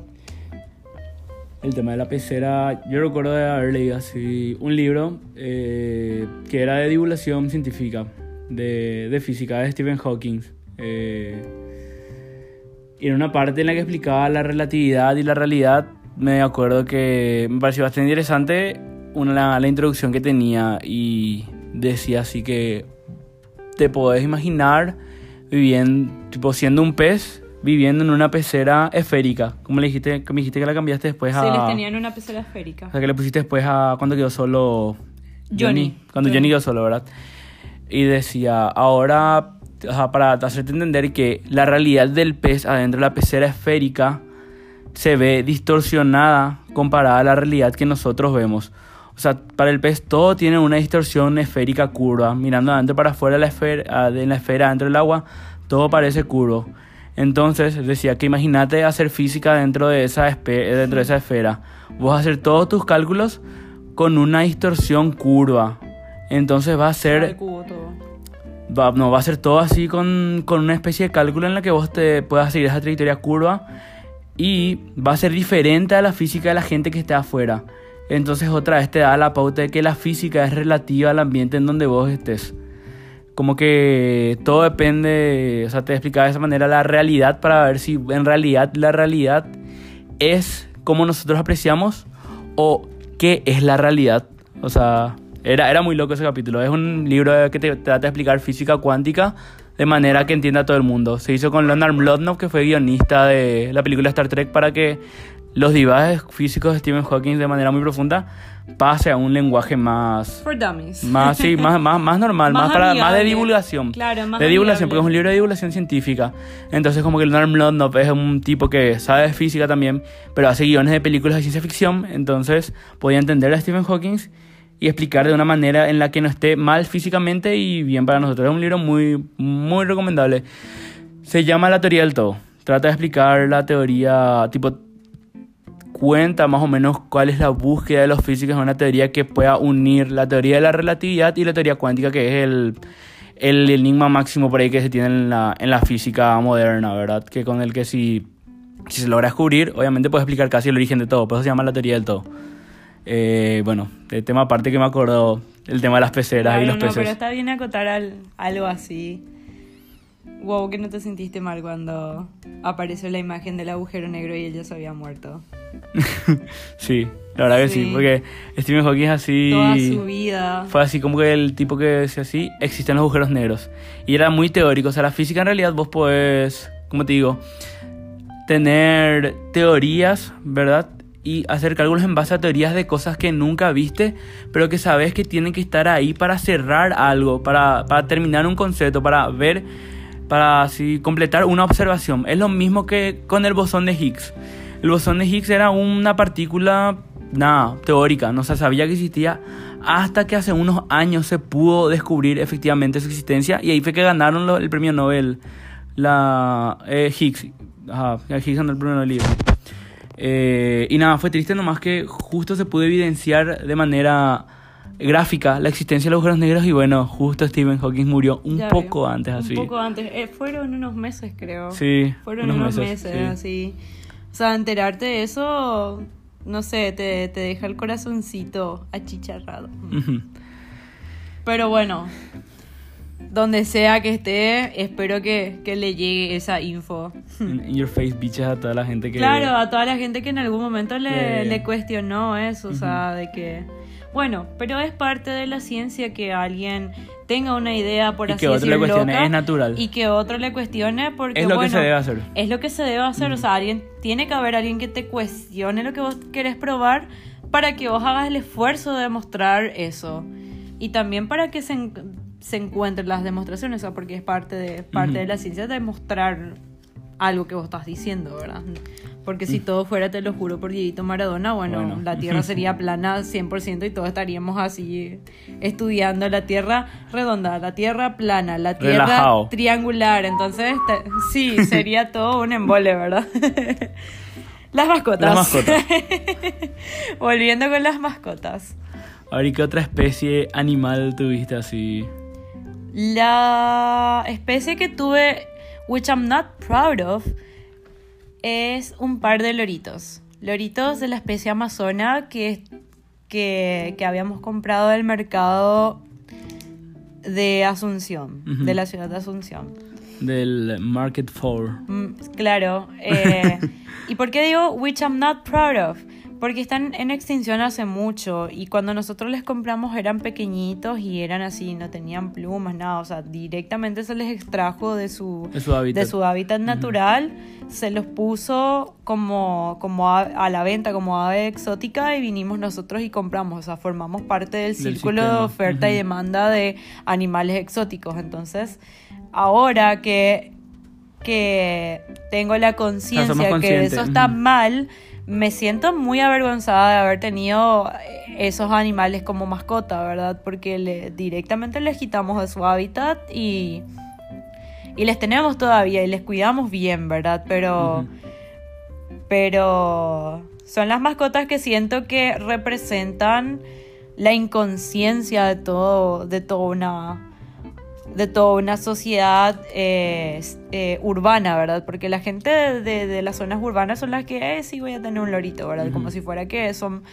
El tema de la pecera, yo recuerdo de haber leído así un libro eh, que era de divulgación científica, de, física, de Stephen Hawking. Eh, y en una parte en la que explicaba la relatividad y la realidad, me acuerdo que me pareció bastante interesante una, la, la introducción que tenía y decía así que te podés imaginar viviendo, tipo siendo un pez viviendo en una pecera esférica. Como le dijiste, me dijiste que la cambiaste después a... Sí, les tenían una pecera esférica. O sea, que le pusiste después a cuando quedó solo Johnny. Cuando Johnny. Johnny quedó solo, ¿verdad? Y decía, ahora, o sea, para hacerte entender que la realidad del pez adentro de la pecera esférica se ve distorsionada comparada a la realidad que nosotros vemos. O sea, para el pez todo tiene una distorsión esférica curva. Mirando adentro para afuera de la esfera, de la esfera dentro del agua, todo parece curvo. Entonces decía que imagínate hacer física dentro de esa, espe- dentro de esa esfera. Vos vas a hacer todos tus cálculos con una distorsión curva. Entonces va a ser, va, no, va a ser todo así con, con una especie de cálculo en la que vos te puedas seguir esa trayectoria curva y va a ser diferente a la física de la gente que esté afuera. Entonces otra vez te da la pauta de que la física es relativa al ambiente en donde vos estés. Como que todo depende, o sea, te explicaba de esa manera la realidad para ver si en realidad la realidad es como nosotros apreciamos o qué es la realidad. O sea, era, era muy loco ese capítulo. Es un libro que te trata de explicar física cuántica de manera que entienda todo el mundo. Se hizo con Leonard Mlodinow, que fue guionista de la película Star Trek, para que los divajes físicos de Stephen Hawking de manera muy profunda pase a un lenguaje más For dummies. más sí más, más, más normal más, Más para más de divulgación. Claro, más de divulgación amigable. porque es un libro de divulgación científica. Entonces como que Leonard Mlodinow es un tipo que sabe de física también pero hace guiones de películas de ciencia ficción. Entonces podía entender a Stephen Hawking y explicar de una manera en la que no esté mal físicamente y bien para nosotros. Es un libro muy muy recomendable. Se llama La teoría del todo. Trata de explicar la teoría tipo cuenta más o menos cuál es la búsqueda de los físicos en una teoría que pueda unir la teoría de la relatividad y la teoría cuántica, que es el, el enigma máximo por ahí que se tiene en la, en la física moderna, ¿verdad? Que con el que si, si se logra descubrir, obviamente puede explicar casi el origen de todo, por eso se llama la teoría del todo. Eh, bueno, el tema aparte que me acordó, el tema de las peceras y los no, peces. pero está bien acotar al- algo así. Wow, que no te sentiste mal cuando apareció la imagen del agujero negro y él ya se había muerto. Sí, la verdad que sí, Sí. porque Stephen Hawking es así... Toda su vida. Fue así como que el tipo que decía así, existen los agujeros negros. Y era muy teórico, o sea, la física en realidad vos podés, como te digo, tener teorías, ¿verdad? Y hacer cálculos en base a teorías de cosas que nunca viste, pero que sabes que tienen que estar ahí para cerrar algo, para, para terminar un concepto, para ver, para completar una observación. Es lo mismo que con el bosón de Higgs. El bosón de Higgs era una partícula, nada, teórica, no se sabía que existía hasta que hace unos años se pudo descubrir efectivamente su existencia y ahí fue que ganaron el premio Nobel, la eh, Higgs, ajá, Higgs ganó el premio Nobel. Eh, y nada, fue triste nomás que justo se pudo evidenciar de manera gráfica la existencia de los agujeros negros y bueno, justo Stephen Hawking murió un Ya poco veo. antes así. Un poco antes. Eh, fueron unos meses, creo. Sí, Fueron unos, meses, así. O sea, enterarte de eso, no sé, te, te deja el corazoncito achicharrado. Pero bueno, donde sea que esté, espero que, que le llegue esa info. In, your face bitches a toda la gente que Claro, a toda la gente que en algún momento le, Eh. le cuestionó eso, o sea, de que... Bueno, pero es parte de la ciencia que alguien tenga una idea, por Y así que otro le cuestione, loca, es natural. Y que otro le cuestione porque, es lo bueno, que se debe hacer. es lo que se debe hacer, o sea, alguien tiene que haber alguien que te cuestione lo que vos querés probar para que vos hagas el esfuerzo de demostrar eso. Y también para que se, en- se encuentren las demostraciones, o sea, porque es parte de parte de la ciencia demostrar algo que vos estás diciendo, ¿verdad? Porque si todo fuera, te lo juro por Dieguito Maradona, bueno, Bueno. la Tierra sería plana 100% y todos estaríamos así estudiando la Tierra redonda, la Tierra plana, la Tierra Relajado. triangular. Entonces, te- sí, sería todo un embole, ¿verdad? las mascotas. Las mascotas. Volviendo con las mascotas. A ver, ¿y qué otra especie animal tuviste así? La especie que tuve, which I'm not proud of, es un par de loritos. Loritos de la especie amazona que, que, que habíamos comprado del mercado de Asunción, de la ciudad de Asunción. Del Market 4. Mm, claro. eh, ¿Y por qué digo which I'm not proud of? Porque están en extinción hace mucho y cuando nosotros les compramos eran pequeñitos y eran así, no tenían plumas, nada, o sea, directamente se les extrajo de su, De su hábitat. de su hábitat natural, se los puso como, como a, a la venta, como ave exótica y vinimos nosotros y compramos, o sea, formamos parte del Del círculo de oferta y demanda de animales exóticos. Entonces, ahora que, que tengo la conciencia que eso está mal, me siento muy avergonzada de haber tenido eh, esos animales como mascota, ¿verdad? Porque le, directamente les quitamos de su hábitat y, y les tenemos todavía y les cuidamos bien, ¿verdad? Pero, pero son las mascotas que siento que representan la inconsciencia de todo, de toda una de toda una sociedad eh, eh, urbana, ¿verdad? Porque la gente de, de- de las zonas urbanas son las que, eh, sí, voy a tener un lorito, ¿verdad? Como si fuera que son,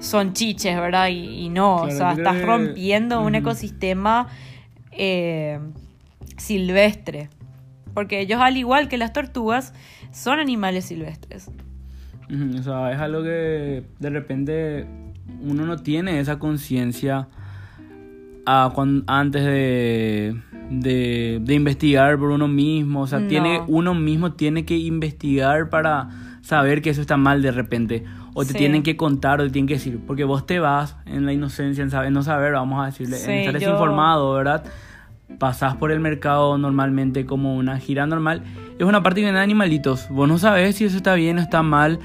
son chiches, ¿verdad? Y, y no, o sea, estás que- rompiendo un ecosistema eh, silvestre. Porque ellos, al igual que las tortugas, son animales silvestres. O sea, es algo que de repente uno no tiene esa conciencia ah, antes de, de, de investigar por uno mismo. O sea, No. tiene, uno mismo tiene que investigar para saber que eso está mal de repente. O te Sí. tienen que contar o te tienen que decir. Porque vos te vas en la inocencia, en saber, no saber, vamos a decirle, Sí, en estar yo- desinformado, ¿verdad? Pasás por el mercado normalmente como una gira normal. Es una parte que viene de animalitos. Vos no sabes si eso está bien o está mal.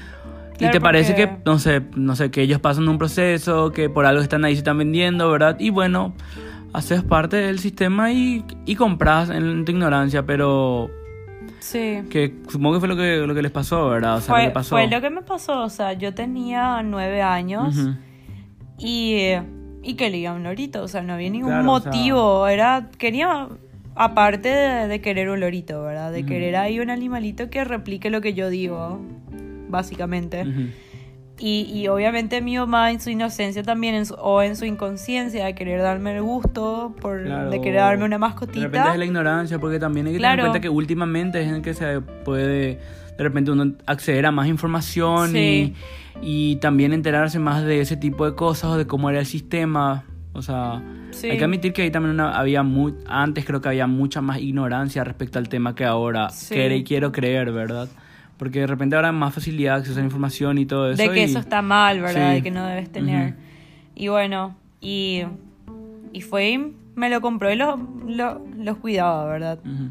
y te parece que, no sé, no sé, que ellos pasan un proceso, que por algo están ahí, se están vendiendo, ¿verdad? Y bueno, haces parte del sistema y, y compras en tu ignorancia, pero Sí. que supongo que fue lo que, lo que les pasó, ¿verdad? O sea, fue, pasó. fue lo que me pasó, o sea, yo tenía nueve años y, y quería un lorito, o sea, no había ningún Claro, o sea- motivo, era, quería, aparte de, de querer un lorito, ¿verdad? De querer ahí un animalito que replique lo que yo digo, básicamente. Ujú. Y, y obviamente mi mamá en su inocencia también, en su- o en su inconsciencia de querer darme el gusto, por, Claro. de querer darme una De repente mascotita. es la ignorancia, porque también hay que Claro. tener en cuenta que últimamente es en el que se puede de repente uno acceder a más información Sí. y, y también enterarse más de ese tipo de cosas o de cómo era el sistema. O sea, Sí. hay que admitir que ahí también una- había mu- antes creo que había mucha más ignorancia respecto al tema que ahora Sí. y quiero creer, ¿verdad? Porque de repente ahora hay más facilidad de acceso a la información y todo eso. de que y- eso está mal, ¿verdad? Sí. De que no debes tener. Ujú. Y bueno, y, y fue y me lo compró y lo- lo- los cuidaba, ¿verdad? Ujú.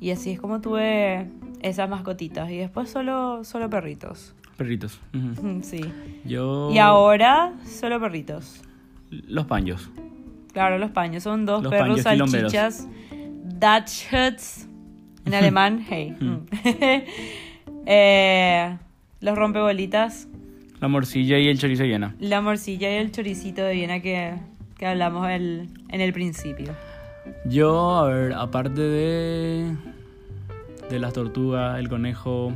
Y así es como tuve esas mascotitas. Y después solo, solo perritos. Perritos. ujú. Sí. Yo... Y ahora solo perritos. Los paños. Claro, los paños son dos Los perros paños salchichas. Dachshunds. En alemán, hey. Eh, los rompebolitas. La morcilla y el chorizo llena. La morcilla y el choricito de Viena que, que hablamos el- en el principio. Yo, a ver, aparte de, de las tortugas, el conejo,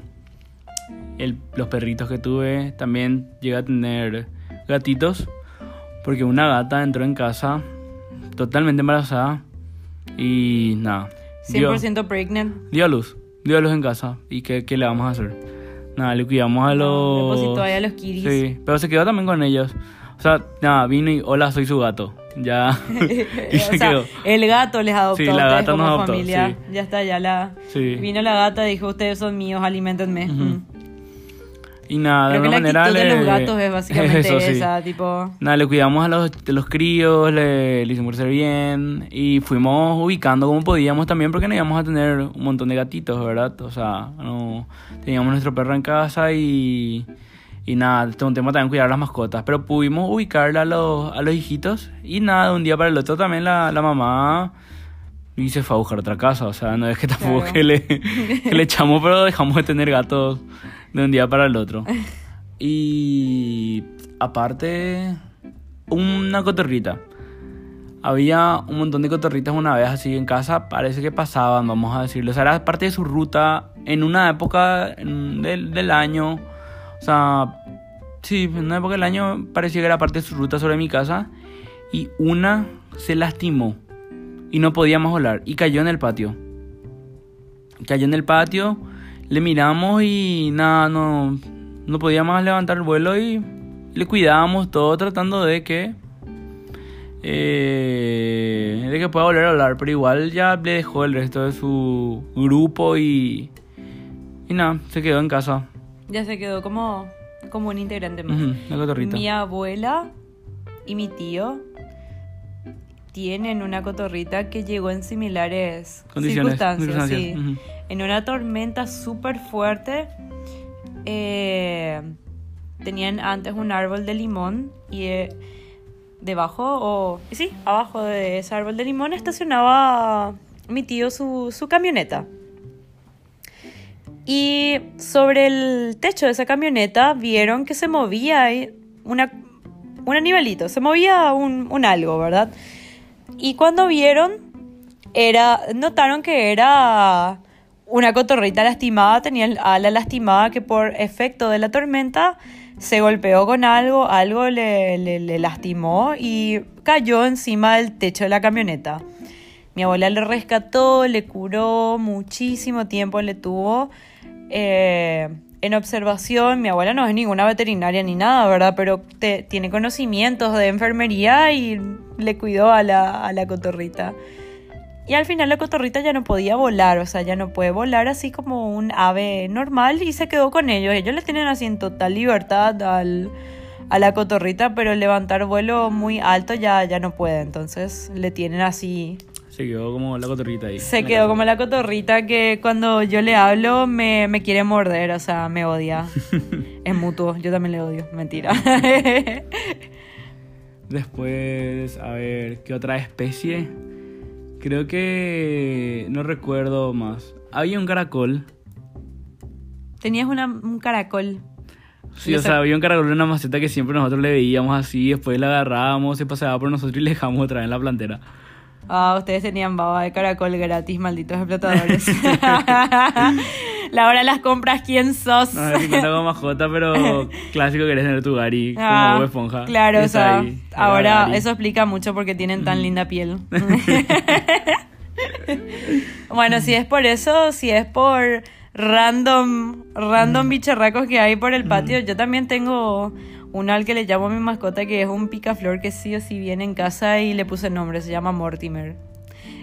el- los perritos que tuve, también llegué a tener gatitos, porque una gata entró en casa totalmente embarazada y nada. Dio- 100% pregnant. Dio a luz, dio a luz en casa. ¿Y qué, qué le vamos a hacer? Nada, le cuidamos a los... Depositó ahí a los kiris. Sí, pero se quedó también con ellos. O sea, nada, vino y hola, soy su gato. Ya. y o se sea, quedó. el gato les adoptó Sí, la gata nos adoptó, familia. sí. Ya está, ya la... Sí. Vino la gata y dijo, ustedes son míos, alimentenme. Ujú. Mm. Y nada, Creo de que la manera actitud de le... los gatos es básicamente Eso, sí. esa, tipo... Nada, le cuidamos a los, de los críos, le, le hicimos crecer bien y fuimos ubicando como podíamos también porque no íbamos a tener un montón de gatitos, ¿verdad? O sea, no teníamos nuestro perro en casa y, y nada, es un tema también cuidar las mascotas, pero pudimos ubicarle a los, a los hijitos y nada, de un día para el otro también la, la mamá y se fue a buscar otra casa, o sea, no es que tampoco Claro. que, le, que le echamos, pero dejamos de tener gatos de un día para el otro. Y aparte, una cotorrita. Había un montón de cotorritas una vez así en casa, parece que pasaban, vamos a decirlo. O sea, era parte de su ruta en una época del, del año. O sea, sí, en una época del año parecía que era parte de su ruta sobre mi casa. Y una se lastimó y no podía más volar y cayó en el patio. Cayó en el patio, le miramos y nada, no, no podía más levantar el vuelo y le cuidábamos todo tratando de que eh, de que pueda volver a hablar, pero igual ya le dejó el resto de su grupo y y nada, se quedó en casa. Ya se quedó como, como un integrante más. La cotorrita. Mi abuela y mi tío tienen una cotorrita que llegó en similares circunstancias. sí. En una tormenta súper fuerte, eh, tenían antes un árbol de limón y eh, debajo, o sí, abajo de ese árbol de limón estacionaba mi tío su, su camioneta. Y sobre el techo de esa camioneta vieron que se movía una, un animalito, se movía un, un algo, ¿verdad? Y cuando vieron, era, notaron que era una cotorrita lastimada, tenía el ala lastimada que por efecto de la tormenta se golpeó con algo, algo le, le- lastimó y cayó encima del techo de la camioneta. Mi abuela le rescató, le curó, muchísimo tiempo le tuvo eh, en observación. Mi abuela no es ninguna veterinaria ni nada, ¿verdad? Pero te- tiene conocimientos de enfermería y le cuidó a la, a la cotorrita. Y al final la cotorrita ya no podía volar, o sea, ya no puede volar así como un ave normal y se quedó con ellos. Ellos le tienen así en total libertad al, a la cotorrita, pero levantar vuelo muy alto ya, ya no puede. Entonces le tienen así. Se quedó como la cotorrita ahí. Se quedó como la cotorrita que cuando yo le hablo me, me quiere morder, o sea, me odia. es mutuo, yo también le odio, mentira. Después, a ver, ¿qué otra especie? Creo que no recuerdo más. Había un caracol. Tenías una, un caracol. Sí, o sea, había un caracol en una maceta que siempre nosotros le veíamos así, después le agarrábamos, se pasaba por nosotros y le dejamos otra vez en la plantera. Ah, ustedes tenían baba de caracol gratis, malditos explotadores. la hora de las compras, ¿quién sos? No, es cuenta como mascota, pero clásico querés tener tu Gary Ah, como Bob esponja. Claro, o sea, ahí, ahora eso explica mucho porque tienen tan linda piel. bueno, si es por eso, si es por random, random bicharracos que hay por el patio, yo también tengo uno al que le llamo a mi mascota que es un picaflor que sí o sí viene en casa y le puse nombre, se llama Mortimer.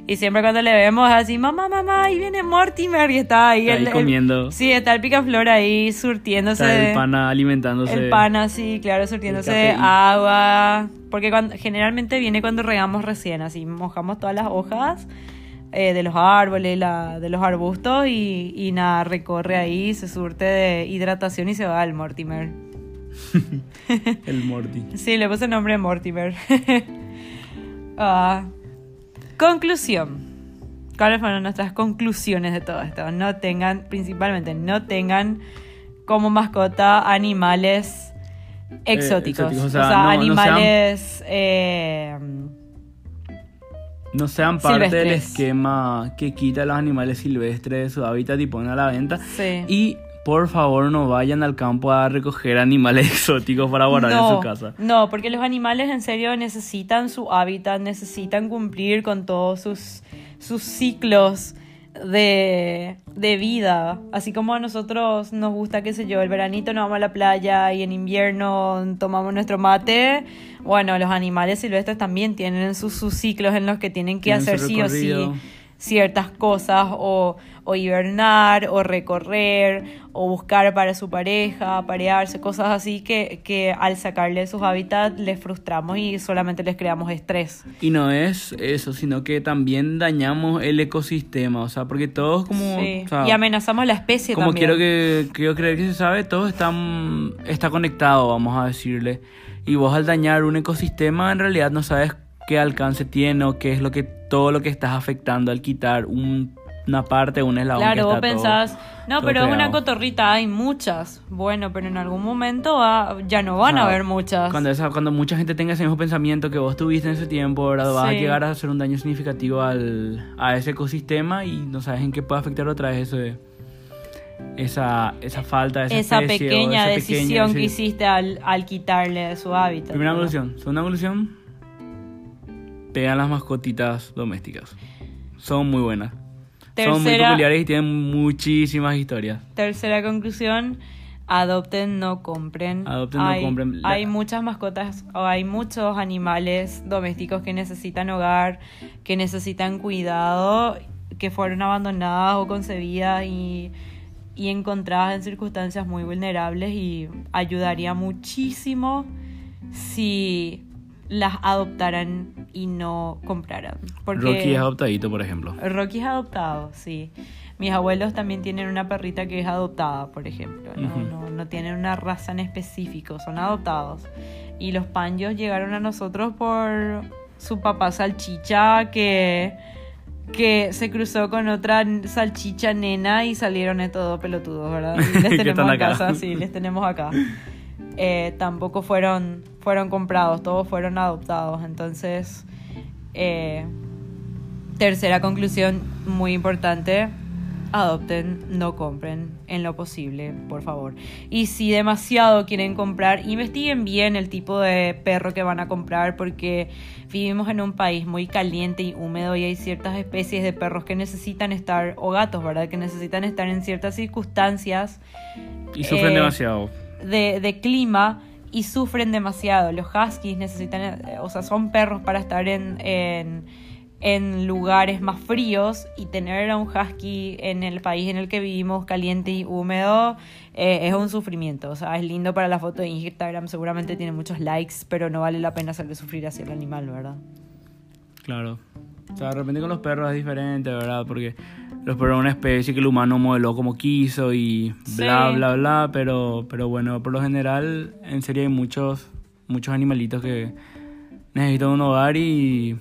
Y siempre cuando le vemos así, mamá, mamá, ahí viene Mortimer y está ahí. Está ahí el- el- comiendo. sí, está el picaflor ahí surtiéndose. Está el pana alimentándose. el pan así, claro, surtiéndose de agua. Porque cuando, generalmente viene cuando regamos recién, así mojamos todas las hojas eh, de los árboles, la, de los arbustos y, y nada, recorre ahí, se surte de hidratación y se va al Mortimer. El Morty. Sí, le puse el nombre de Mortimer. Ah, conclusión. ¿Cuáles fueron nuestras conclusiones de todo esto? No tengan, principalmente, no tengan como mascota animales exóticos. exóticos, o o sea, sea, no- no sean- animales... eh, No sean parte del esquema que quita a los animales silvestres de su hábitat y ponen a la venta. sí. Y por favor no vayan al campo a recoger animales exóticos para guardar en su casa. No, porque los animales en serio necesitan su hábitat, necesitan cumplir con todos sus, sus ciclos de, de vida. Así como a nosotros nos gusta, qué sé yo, el veranito nos vamos a la playa y en invierno tomamos nuestro mate. Bueno, los animales silvestres también tienen sus, sus ciclos en los que tienen que Tienen hacer sí o sí. Ciertas cosas o, o hibernar o recorrer o buscar para su pareja, parearse, cosas así que, que al sacarle sus hábitats les frustramos y solamente les creamos estrés. Y no es eso, sino que también dañamos el ecosistema, o sea, porque todos como... Sí. o sea, y amenazamos la especie como también. quiero que quiero creer que se sabe, todo está, está conectado, vamos a decirle. Y vos al dañar un ecosistema en realidad no sabes qué alcance tiene o qué es lo que todo lo que estás afectando al quitar un- una parte, un eslabón Claro, vos todo- pensás, no, todo pero es una creado". cotorrita, hay muchas. Bueno, pero en algún momento va- ya no van a haber muchas. Cuando, esa- cuando mucha gente tenga ese mismo pensamiento que vos tuviste en ese tiempo, ¿verdad? vas a Sí. llegar a hacer un daño significativo al, a ese ecosistema y no sabes en qué puede afectar otra vez eso de- esa, esa falta, esa, esa especie pequeña esa decisión pequeña- que sí. hiciste al, al quitarle de su hábitat. Primera ¿verdad? conclusión. Segunda conclusión. Pegan las mascotitas domésticas. Son muy buenas. Son muy peculiares y tienen muchísimas historias. Tercera conclusión, adopten, no compren. Adopten, no hay, compren. La- Hay muchas mascotas o hay muchos animales domésticos que necesitan hogar, que necesitan cuidado, que fueron abandonadas o concebidas y, y encontradas en circunstancias muy vulnerables y ayudaría muchísimo si las adoptaran y no compraran. Porque Rocky es adoptadito, por ejemplo. Rocky es adoptado, sí. Mis abuelos también tienen una perrita que es adoptada, por ejemplo. No, Ujú. no, no tienen una raza en específico, son adoptados. Y los panjos llegaron a nosotros por su papá salchicha que, que se cruzó con otra salchicha nena y salieron estos dos pelotudos, ¿verdad? Les tenemos en casa, sí, les tenemos acá. Eh, tampoco fueron, fueron comprados, todos fueron adoptados. Entonces, eh, tercera conclusión muy importante, adopten, no compren en lo posible, por favor. Y si demasiado quieren comprar, investiguen bien el tipo de perro que van a comprar porque vivimos en un país muy caliente y húmedo y hay ciertas especies de perros que necesitan estar, o gatos, ¿verdad? Que necesitan estar en ciertas circunstancias Y sufren Eh, demasiado. de, de clima y sufren demasiado. Los huskies necesitan, eh, o sea, son perros para estar en, en, lugares más fríos y tener a un husky en el país en el que vivimos caliente y húmedo eh, es un sufrimiento. O sea, es lindo para la foto de Instagram, seguramente tiene muchos likes, pero no vale la pena hacerle sufrir así al animal, ¿verdad? Claro. O sea, de repente con los perros es diferente, ¿verdad? Porque los perros son una especie que el humano modeló como quiso y bla, Sí. bla, bla. Pero, pero bueno, por lo general, en serio hay muchos, muchos animalitos que necesitan un hogar y...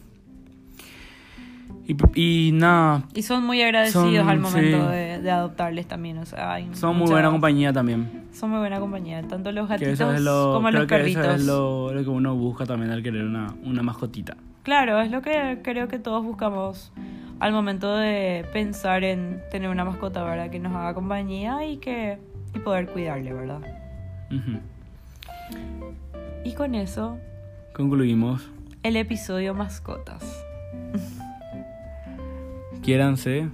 Y, y nada, Y son muy agradecidos Son- al momento sí. de, de adoptarles también. O sea, hay son muy mucha- buena compañía también. Son muy buena compañía, tanto los gatitos es lo, como los perritos. eso es lo, lo que uno busca también al querer una, una mascotita. Claro, es lo que creo que todos buscamos al momento de pensar en tener una mascota, ¿verdad? Que nos haga compañía y que y poder cuidarle, ¿verdad? Y con eso, Concluimos. el episodio mascotas. Quiéranse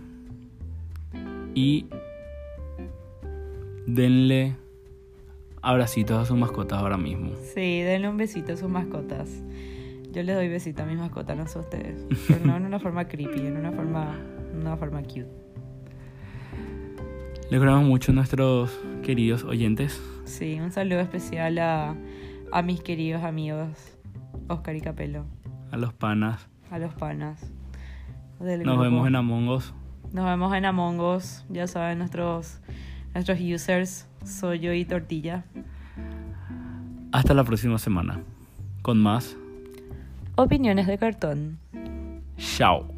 y denle abracitos a sus mascotas ahora mismo. Sí, denle un besito a sus mascotas. Yo les doy besito a mis mascotas, no sé ustedes. Pero no en una forma creepy, en una forma, una forma cute. Les queremos mucho a nuestros queridos oyentes. Sí, un saludo especial a, a mis queridos amigos Oscar y Capelo, A los panas. a los panas. Nos grupo. vemos en Among Us. Nos vemos en Among Us. Ya saben, nuestros, nuestros users, soy yo y Tortilla. Hasta la próxima semana. Con más. Opiniones de cartón. Chao.